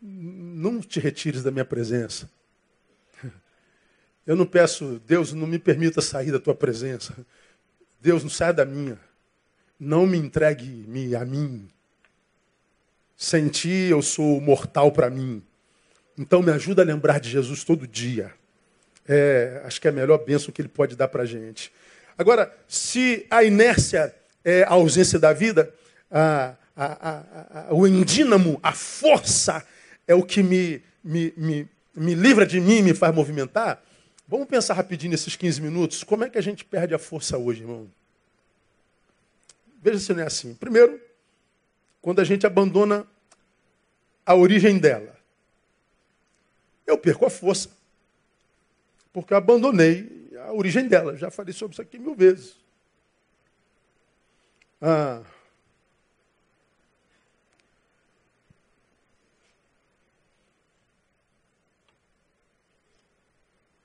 não te retires da minha presença. Eu não peço, Deus, não me permita sair da tua presença. Deus, não saia da minha. Não me entregue-me a mim. Sem ti eu sou mortal para mim. Então me ajuda a lembrar de Jesus todo dia. É, acho que é a melhor bênção que ele pode dar para a gente. Agora, se a inércia é a ausência da vida, a, a, a, o endínamo, a força, é o que me, me, me, me livra de mim, me faz movimentar. Vamos pensar rapidinho nesses 15 minutos. Como é que a gente perde a força hoje, irmão? Veja se não é assim. Primeiro, quando a gente abandona a origem dela. Eu perco a força. Porque eu abandonei a origem dela. Já falei sobre isso aqui mil vezes. Ah,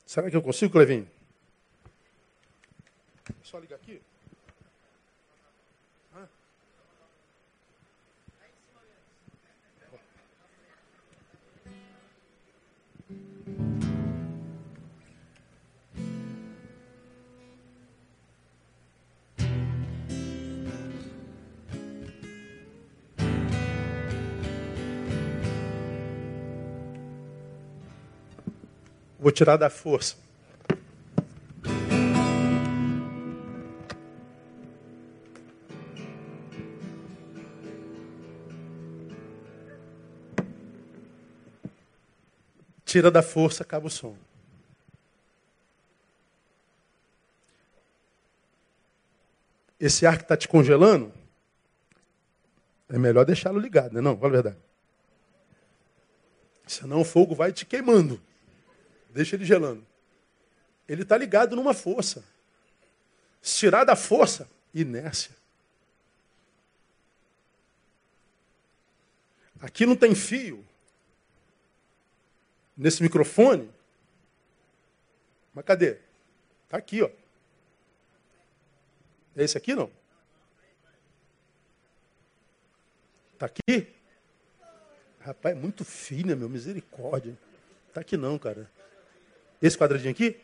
Será que eu consigo, Clevinho? É só ligar aqui. Vou tirar da força. Tira da força, acaba o som. Esse ar que está te congelando, é melhor deixá-lo ligado, né? Não, fala a verdade. Senão o fogo vai te queimando. Deixa ele gelando. Ele está ligado numa força. Se tirar da força, inércia. Aqui não tem fio. Nesse microfone. Mas cadê? Está aqui, ó. É esse aqui não? Está aqui? Rapaz, é muito fina, meu, misericórdia. Está aqui não, cara. Esse quadradinho aqui?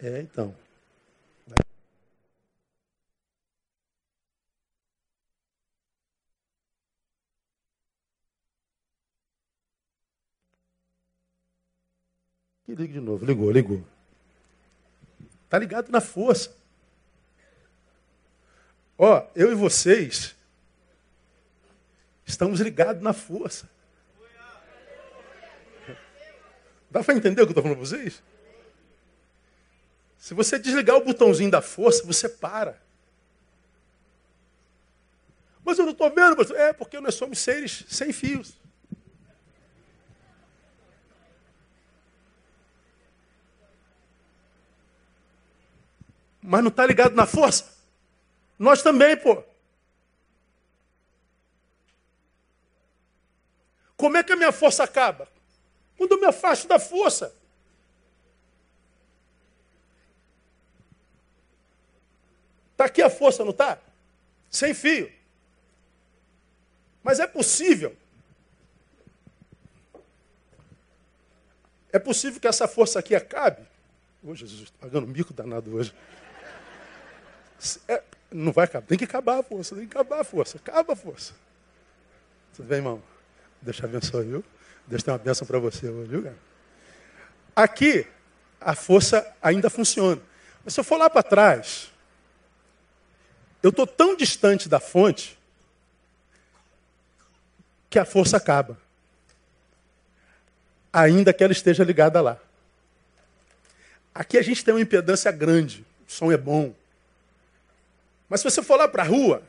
É, então. E liga de novo. Ligou, ligou. Está ligado na força. Ó, eu e vocês estamos ligados na força. Dá para entender o que eu estou falando para vocês? Se você desligar o botãozinho da força, você para. Mas eu não estou vendo. Mas... É porque nós somos seres sem fios. Mas não está ligado na força? Nós também, pô. Como é que a minha força acaba? Quando eu me afasto da força. Está aqui a força, não está? Sem fio. Mas é possível. É possível que essa força aqui acabe. Ô Jesus, estou pagando um bico danado hoje. É, não vai acabar. Tem que acabar a força, tem que acabar a força. Acaba a força. Tudo bem, irmão? Deixa abençoar, viu? Deus tem uma bênção para você viu, cara? Aqui, a força ainda funciona. Mas se eu for lá para trás, eu estou tão distante da fonte que a força acaba. ainda que ela esteja ligada lá. Aqui a gente tem uma impedância grande, o som é bom. Mas se você for lá para a rua,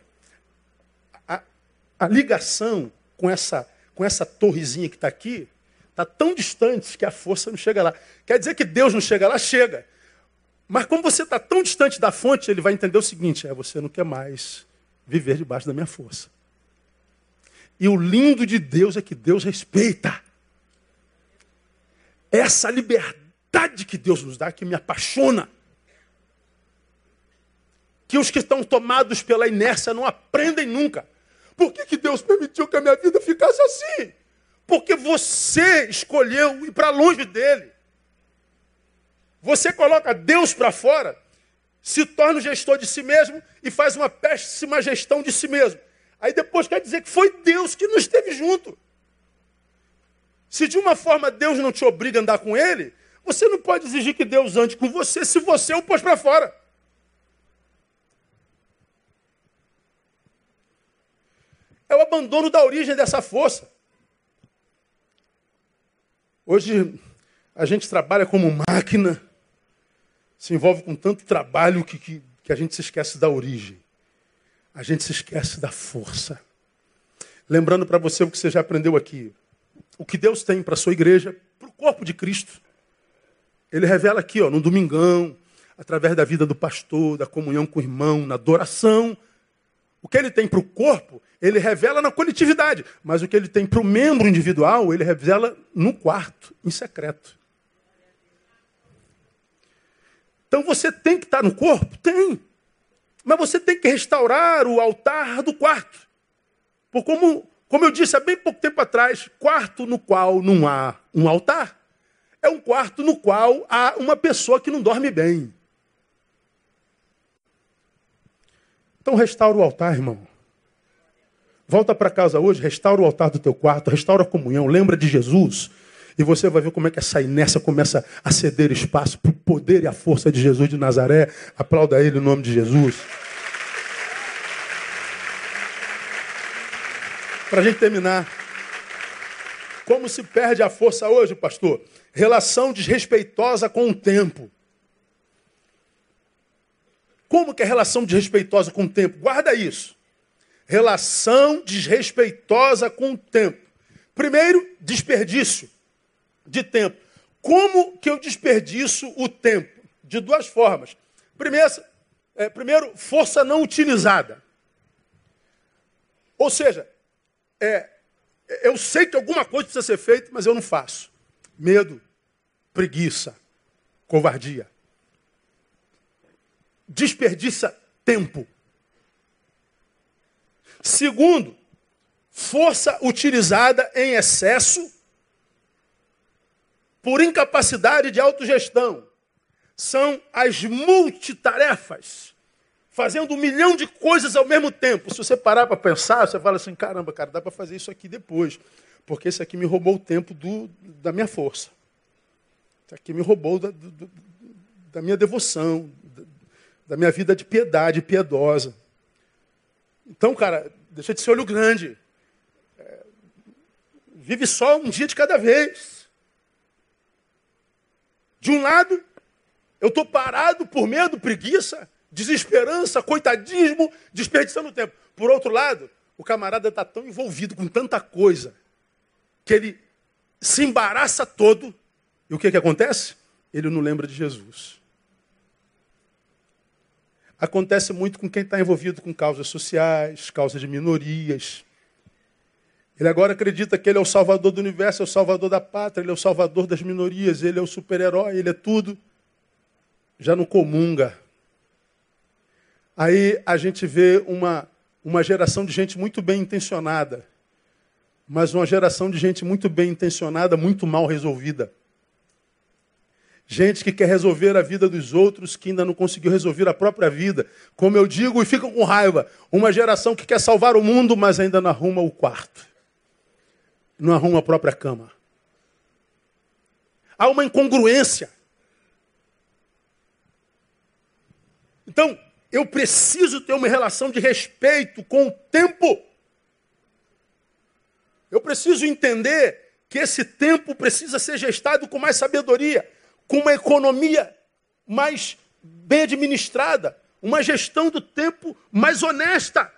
a ligação com essa, com essa torrezinha que está aqui está tão distante que a força não chega lá. Quer dizer que Deus não chega lá? Chega. Mas como você está tão distante da fonte, ele vai entender o seguinte: é você não quer mais viver debaixo da minha força. E o lindo de Deus é que Deus respeita. Essa liberdade que Deus nos dá que me apaixona. Que os que estão tomados pela inércia não aprendem nunca. Por que, que Deus permitiu que a minha vida ficasse assim? Porque você escolheu ir para longe dele. Você coloca Deus para fora, se torna o gestor de si mesmo e faz uma péssima gestão de si mesmo. Aí depois quer dizer que foi Deus que não esteve junto. Se de uma forma Deus não te obriga a andar com ele, você não pode exigir que Deus ande com você se você o pôs para fora. É o abandono da origem dessa força. Hoje a gente trabalha como máquina, se envolve com tanto trabalho que, que, que a gente se esquece da origem. A gente se esquece da força. Lembrando para você o que você já aprendeu aqui. O que Deus tem para a sua igreja, para o corpo de Cristo. Ele revela aqui, ó, no domingão, através da vida do pastor, da comunhão com o irmão, na adoração. O que ele tem para o corpo, ele revela na coletividade. Mas o que ele tem para o membro individual, ele revela no quarto, em secreto. Então você tem que estar no corpo? Tem. Mas você tem que restaurar o altar do quarto. Por como, como eu disse há bem pouco tempo atrás, quarto no qual não há um altar é um quarto no qual há uma pessoa que não dorme bem. Então restaura o altar, irmão. Volta para casa hoje, restaura o altar do teu quarto, restaura a comunhão, lembra de Jesus. E você vai ver como é que essa inércia começa a ceder espaço para o poder e a força de Jesus de Nazaré. Aplauda ele em nome de Jesus. Para a gente terminar. Como se perde a força hoje, pastor? Relação desrespeitosa com o tempo. Como que é relação desrespeitosa com o tempo? Guarda isso. Relação desrespeitosa com o tempo. Primeiro, desperdício de tempo. Como que eu desperdiço o tempo? De duas formas. Primeiro, é, primeiro força não utilizada. Ou seja, é, eu sei que alguma coisa precisa ser feita, mas eu não faço. Medo, preguiça, covardia. Desperdiça tempo. Segundo, força utilizada em excesso por incapacidade de autogestão. São as multitarefas, fazendo um milhão de coisas ao mesmo tempo. Se você parar para pensar, você fala assim: caramba, cara, dá para fazer isso aqui depois, porque isso aqui me roubou o tempo do, da minha força. Isso aqui me roubou da, do, da minha devoção, da, minha vida de piedade piedosa. Então, cara, deixa de ser olho grande. É, vive só um dia de cada vez. De um lado, eu estou parado por medo, preguiça, desesperança, coitadismo, desperdiçando tempo. Por outro lado, o camarada está tão envolvido com tanta coisa que ele se embaraça todo. E o que, que acontece? Ele não lembra de Jesus. Acontece muito com quem está envolvido com causas sociais, causas de minorias. Ele agora acredita que ele é o salvador do universo, é o salvador da pátria, ele é o salvador das minorias, ele é o super-herói, ele é tudo. Já não comunga. Aí a gente vê uma, uma geração de gente muito bem intencionada, mas uma geração de gente muito bem intencionada, muito mal resolvida. Gente que quer resolver a vida dos outros, que ainda não conseguiu resolver a própria vida. Como eu digo, e ficam com raiva. Uma geração que quer salvar o mundo, mas ainda não arruma o quarto não arruma a própria cama. Há uma incongruência. Então, eu preciso ter uma relação de respeito com o tempo. Eu preciso entender que esse tempo precisa ser gestado com mais sabedoria, com uma economia mais bem administrada, uma gestão do tempo mais honesta,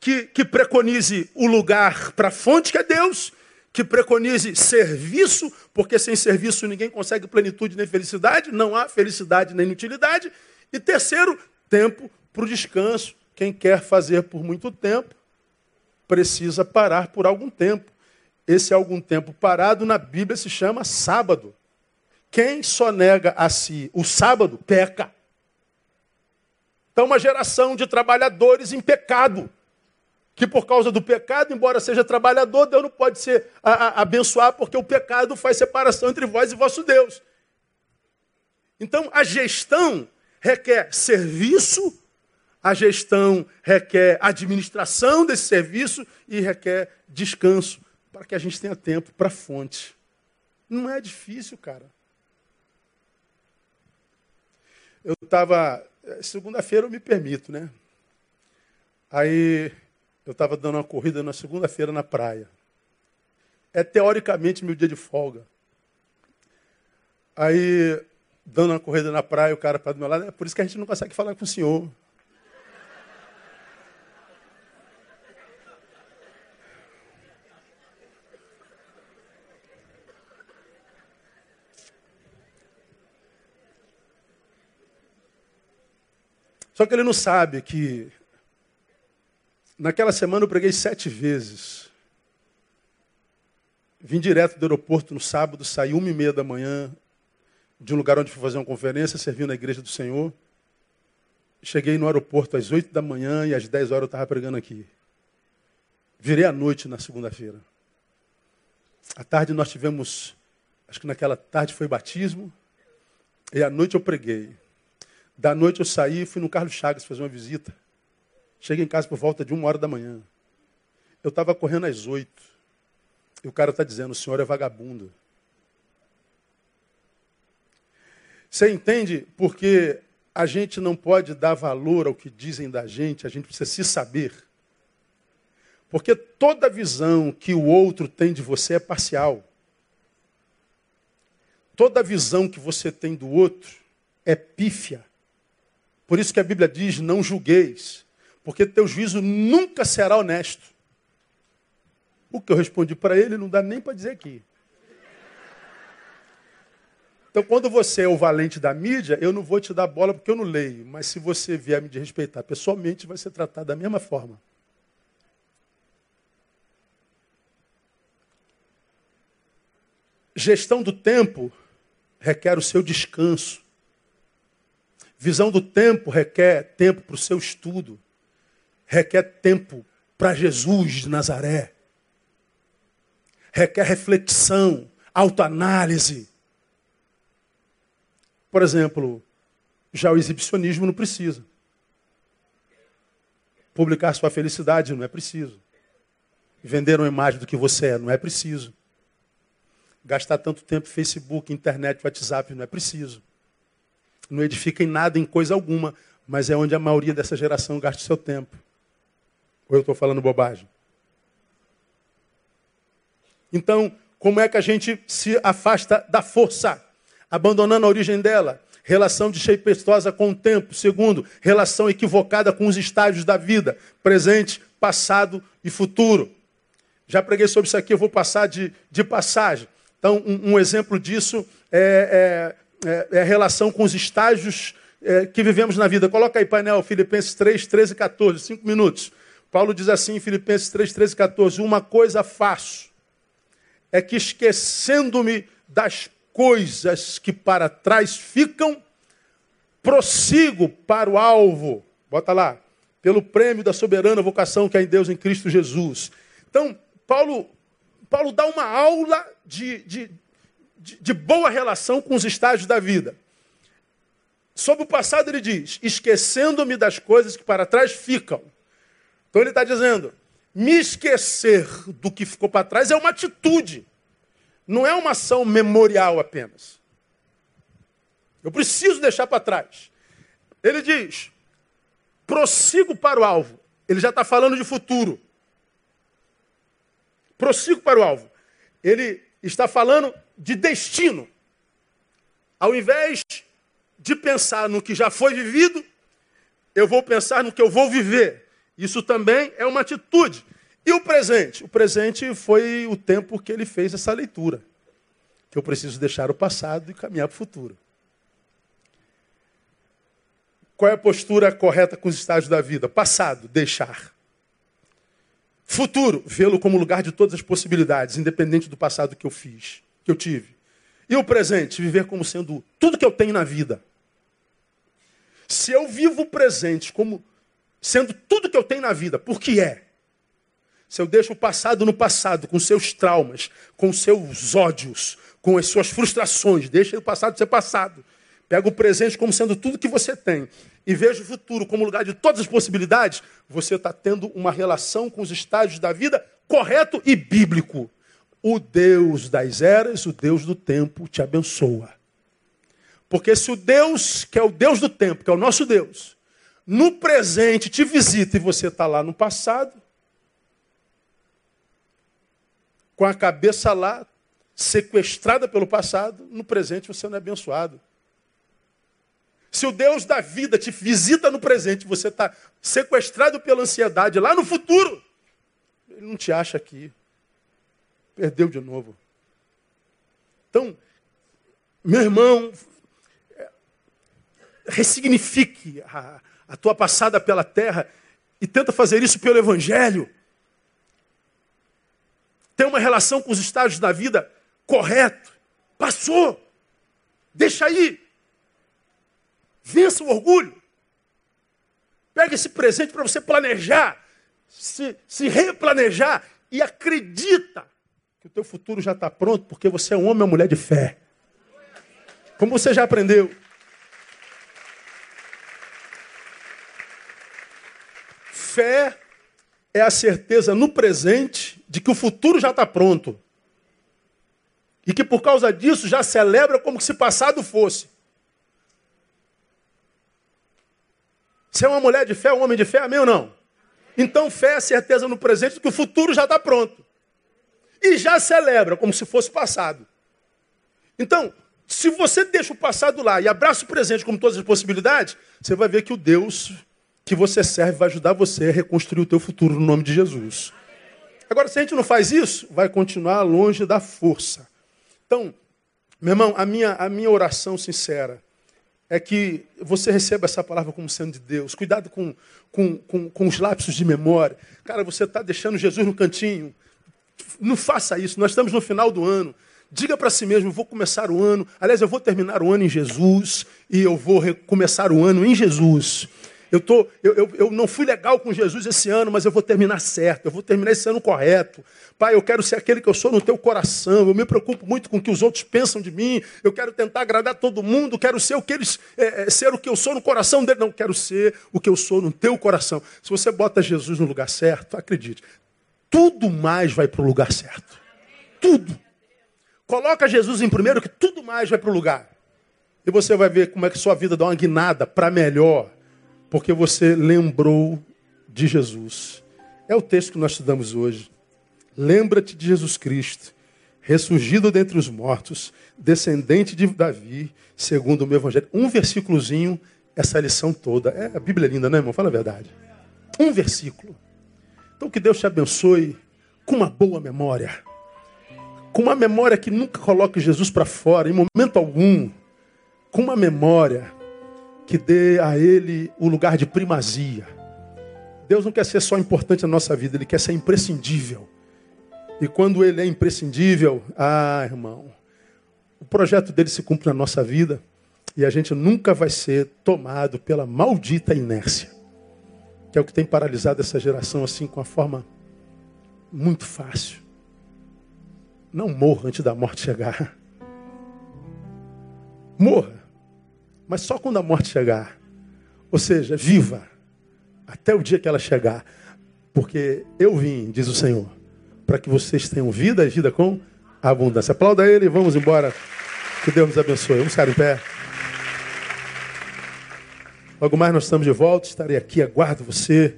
que, que preconize o lugar para a fonte que é Deus, que preconize serviço, porque sem serviço ninguém consegue plenitude nem felicidade, não há felicidade nem utilidade. E terceiro, tempo para o descanso. Quem quer fazer por muito tempo, precisa parar por algum tempo. Esse algum tempo parado na Bíblia se chama sábado. Quem só nega a si o sábado, peca. Então, uma geração de trabalhadores em pecado, que por causa do pecado, embora seja trabalhador, Deus não pode ser a, a, abençoar, porque o pecado faz separação entre vós e vosso Deus. Então, a gestão requer serviço, a gestão requer administração desse serviço e requer descanso, para que a gente tenha tempo para a fonte. Não é difícil, cara. Eu estava. Segunda-feira eu me permito, né? Aí eu estava dando uma corrida na segunda-feira na praia. É teoricamente meu dia de folga. Aí, dando uma corrida na praia, o cara para do meu lado, é por isso que a gente não consegue falar com o senhor. Só que ele não sabe que naquela semana eu preguei sete vezes. Vim direto do aeroporto no sábado, saí uma e meia da manhã de um lugar onde fui fazer uma conferência, servindo na igreja do Senhor. Cheguei no aeroporto às oito da manhã e às dez horas eu estava pregando aqui. Virei à noite na segunda-feira. À tarde nós tivemos, acho que naquela tarde foi batismo, e à noite eu preguei. Da noite eu saí e fui no Carlos Chagas fazer uma visita. Cheguei em casa por volta de uma hora da manhã. Eu estava correndo às oito. E o cara está dizendo, o senhor é vagabundo. Você entende? Porque a gente não pode dar valor ao que dizem da gente, a gente precisa se saber. Porque toda visão que o outro tem de você é parcial. Toda visão que você tem do outro é pífia. Por isso que a Bíblia diz: não julgueis, porque teu juízo nunca será honesto. O que eu respondi para ele não dá nem para dizer aqui. Então, quando você é o valente da mídia, eu não vou te dar bola porque eu não leio. Mas se você vier me respeitar pessoalmente, vai ser tratado da mesma forma. Gestão do tempo requer o seu descanso. Visão do tempo requer tempo para o seu estudo, requer tempo para Jesus de Nazaré, requer reflexão, autoanálise. Por exemplo, já o exibicionismo não precisa. Publicar sua felicidade não é preciso. Vender uma imagem do que você é não é preciso. Gastar tanto tempo Facebook, internet, WhatsApp não é preciso não edifica em nada, em coisa alguma, mas é onde a maioria dessa geração gasta o seu tempo. Ou eu estou falando bobagem? Então, como é que a gente se afasta da força, abandonando a origem dela? Relação desrespeitosa com o tempo. Segundo, relação equivocada com os estágios da vida, presente, passado e futuro. Já preguei sobre isso aqui, eu vou passar de, de passagem. Então, um, um exemplo disso é, é é, é a relação com os estágios é, que vivemos na vida. Coloca aí, painel, Filipenses 3, 13 e 14, cinco minutos. Paulo diz assim em Filipenses 3, 13 e 14: Uma coisa faço, é que esquecendo-me das coisas que para trás ficam, prossigo para o alvo. Bota lá. Pelo prêmio da soberana vocação que há em Deus em Cristo Jesus. Então, Paulo, Paulo dá uma aula de, de, de, de boa relação com os estágios da vida. Sobre o passado, ele diz: esquecendo-me das coisas que para trás ficam. Então, ele está dizendo: me esquecer do que ficou para trás é uma atitude, não é uma ação memorial apenas. Eu preciso deixar para trás. Ele diz: prossigo para o alvo. Ele já está falando de futuro. Prossigo para o alvo. Ele está falando de destino. Ao invés de pensar no que já foi vivido, eu vou pensar no que eu vou viver. Isso também é uma atitude. E o presente? O presente foi o tempo que ele fez essa leitura. Que eu preciso deixar o passado e caminhar para o futuro. Qual é a postura correta com os estágios da vida? Passado, deixar. Futuro, vê-lo como lugar de todas as possibilidades, independente do passado que eu fiz, que eu tive. E o presente, viver como sendo tudo que eu tenho na vida. Se eu vivo o presente como sendo tudo que eu tenho na vida, por que é? Se eu deixo o passado no passado, com seus traumas, com seus ódios, com as suas frustrações, deixa o passado ser passado. Pega o presente como sendo tudo que você tem e veja o futuro como lugar de todas as possibilidades, você está tendo uma relação com os estágios da vida correto e bíblico. O Deus das eras, o Deus do tempo, te abençoa. Porque se o Deus, que é o Deus do tempo, que é o nosso Deus, no presente te visita e você está lá no passado, com a cabeça lá, sequestrada pelo passado, no presente você não é abençoado. Se o Deus da vida te visita no presente, você está sequestrado pela ansiedade lá no futuro, ele não te acha aqui. Perdeu de novo. Então, meu irmão, ressignifique a, a tua passada pela terra e tenta fazer isso pelo Evangelho. Tem uma relação com os estágios da vida correto. Passou. Deixa aí. Vença o orgulho. Pega esse presente para você planejar, se, se replanejar e acredita que o teu futuro já está pronto porque você é um homem ou mulher de fé. Como você já aprendeu. Fé é a certeza no presente de que o futuro já está pronto. E que por causa disso já celebra como se passado fosse. Você é uma mulher de fé, um homem de fé, amém ou não? Então fé é a certeza no presente de que o futuro já está pronto. E já celebra como se fosse passado. Então, se você deixa o passado lá e abraça o presente como todas as possibilidades, você vai ver que o Deus que você serve vai ajudar você a reconstruir o teu futuro no nome de Jesus. Agora, se a gente não faz isso, vai continuar longe da força. Então, meu irmão, a minha, a minha oração sincera é que você receba essa palavra como sendo de Deus. Cuidado com, com, com, com os lapsos de memória. Cara, você está deixando Jesus no cantinho. Não faça isso. Nós estamos no final do ano. Diga para si mesmo: vou começar o ano. Aliás, eu vou terminar o ano em Jesus. E eu vou começar o ano em Jesus. Eu, tô, eu, eu, eu não fui legal com Jesus esse ano, mas eu vou terminar certo, eu vou terminar esse ano correto. Pai, eu quero ser aquele que eu sou no teu coração. Eu me preocupo muito com o que os outros pensam de mim. Eu quero tentar agradar todo mundo. Quero ser o que eles é, é, ser o que eu sou no coração dele. Não quero ser o que eu sou no teu coração. Se você bota Jesus no lugar certo, acredite, tudo mais vai para o lugar certo. Tudo. Coloca Jesus em primeiro, que tudo mais vai para o lugar. E você vai ver como é que sua vida dá uma guinada para melhor porque você lembrou de Jesus. É o texto que nós estudamos hoje. Lembra-te de Jesus Cristo, ressurgido dentre os mortos, descendente de Davi, segundo o meu evangelho. Um versículozinho, essa lição toda. É, a Bíblia é linda, né, irmão? Fala a verdade. Um versículo. Então que Deus te abençoe com uma boa memória. Com uma memória que nunca coloque Jesus para fora, em momento algum. Com uma memória que dê a Ele o lugar de primazia. Deus não quer ser só importante na nossa vida, Ele quer ser imprescindível. E quando Ele é imprescindível, ah, irmão, o projeto dele se cumpre na nossa vida e a gente nunca vai ser tomado pela maldita inércia, que é o que tem paralisado essa geração assim com a forma muito fácil. Não morra antes da morte chegar. Morra mas só quando a morte chegar. Ou seja, viva até o dia que ela chegar. Porque eu vim, diz o Senhor, para que vocês tenham vida e vida com abundância. Aplauda ele e vamos embora. Que Deus nos abençoe. Vamos ficar em pé. Logo mais nós estamos de volta. Estarei aqui, aguardo você.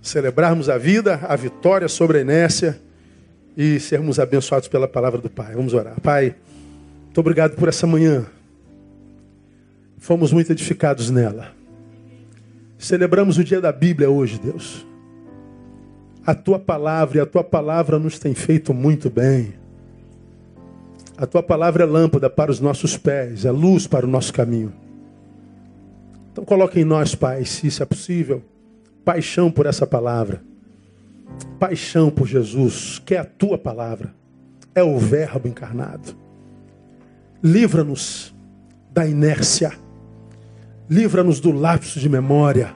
Celebrarmos a vida, a vitória sobre a inércia e sermos abençoados pela palavra do Pai. Vamos orar. Pai, muito obrigado por essa manhã. Fomos muito edificados nela. Celebramos o dia da Bíblia hoje, Deus. A tua palavra e a tua palavra nos tem feito muito bem. A tua palavra é lâmpada para os nossos pés, é luz para o nosso caminho. Então coloque em nós, Pai, se isso é possível, paixão por essa palavra. Paixão por Jesus, que é a tua palavra. É o verbo encarnado. Livra-nos da inércia. Livra-nos do lapso de memória.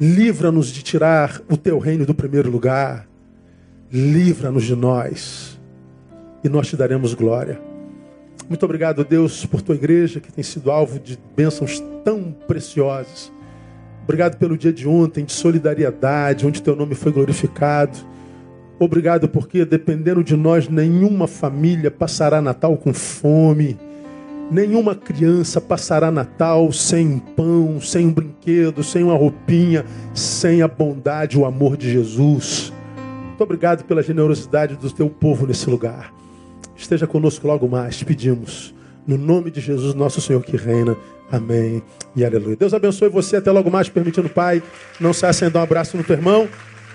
Livra-nos de tirar o teu reino do primeiro lugar. Livra-nos de nós. E nós te daremos glória. Muito obrigado, Deus, por tua igreja que tem sido alvo de bênçãos tão preciosas. Obrigado pelo dia de ontem, de solidariedade, onde teu nome foi glorificado. Obrigado porque, dependendo de nós, nenhuma família passará Natal com fome. Nenhuma criança passará Natal sem pão, sem um brinquedo, sem uma roupinha, sem a bondade, o amor de Jesus. Muito obrigado pela generosidade do teu povo nesse lugar. Esteja conosco logo mais, pedimos. No nome de Jesus, nosso Senhor que reina. Amém e aleluia. Deus abençoe você. Até logo mais, permitindo, Pai. Não saia sem dar um abraço no teu irmão.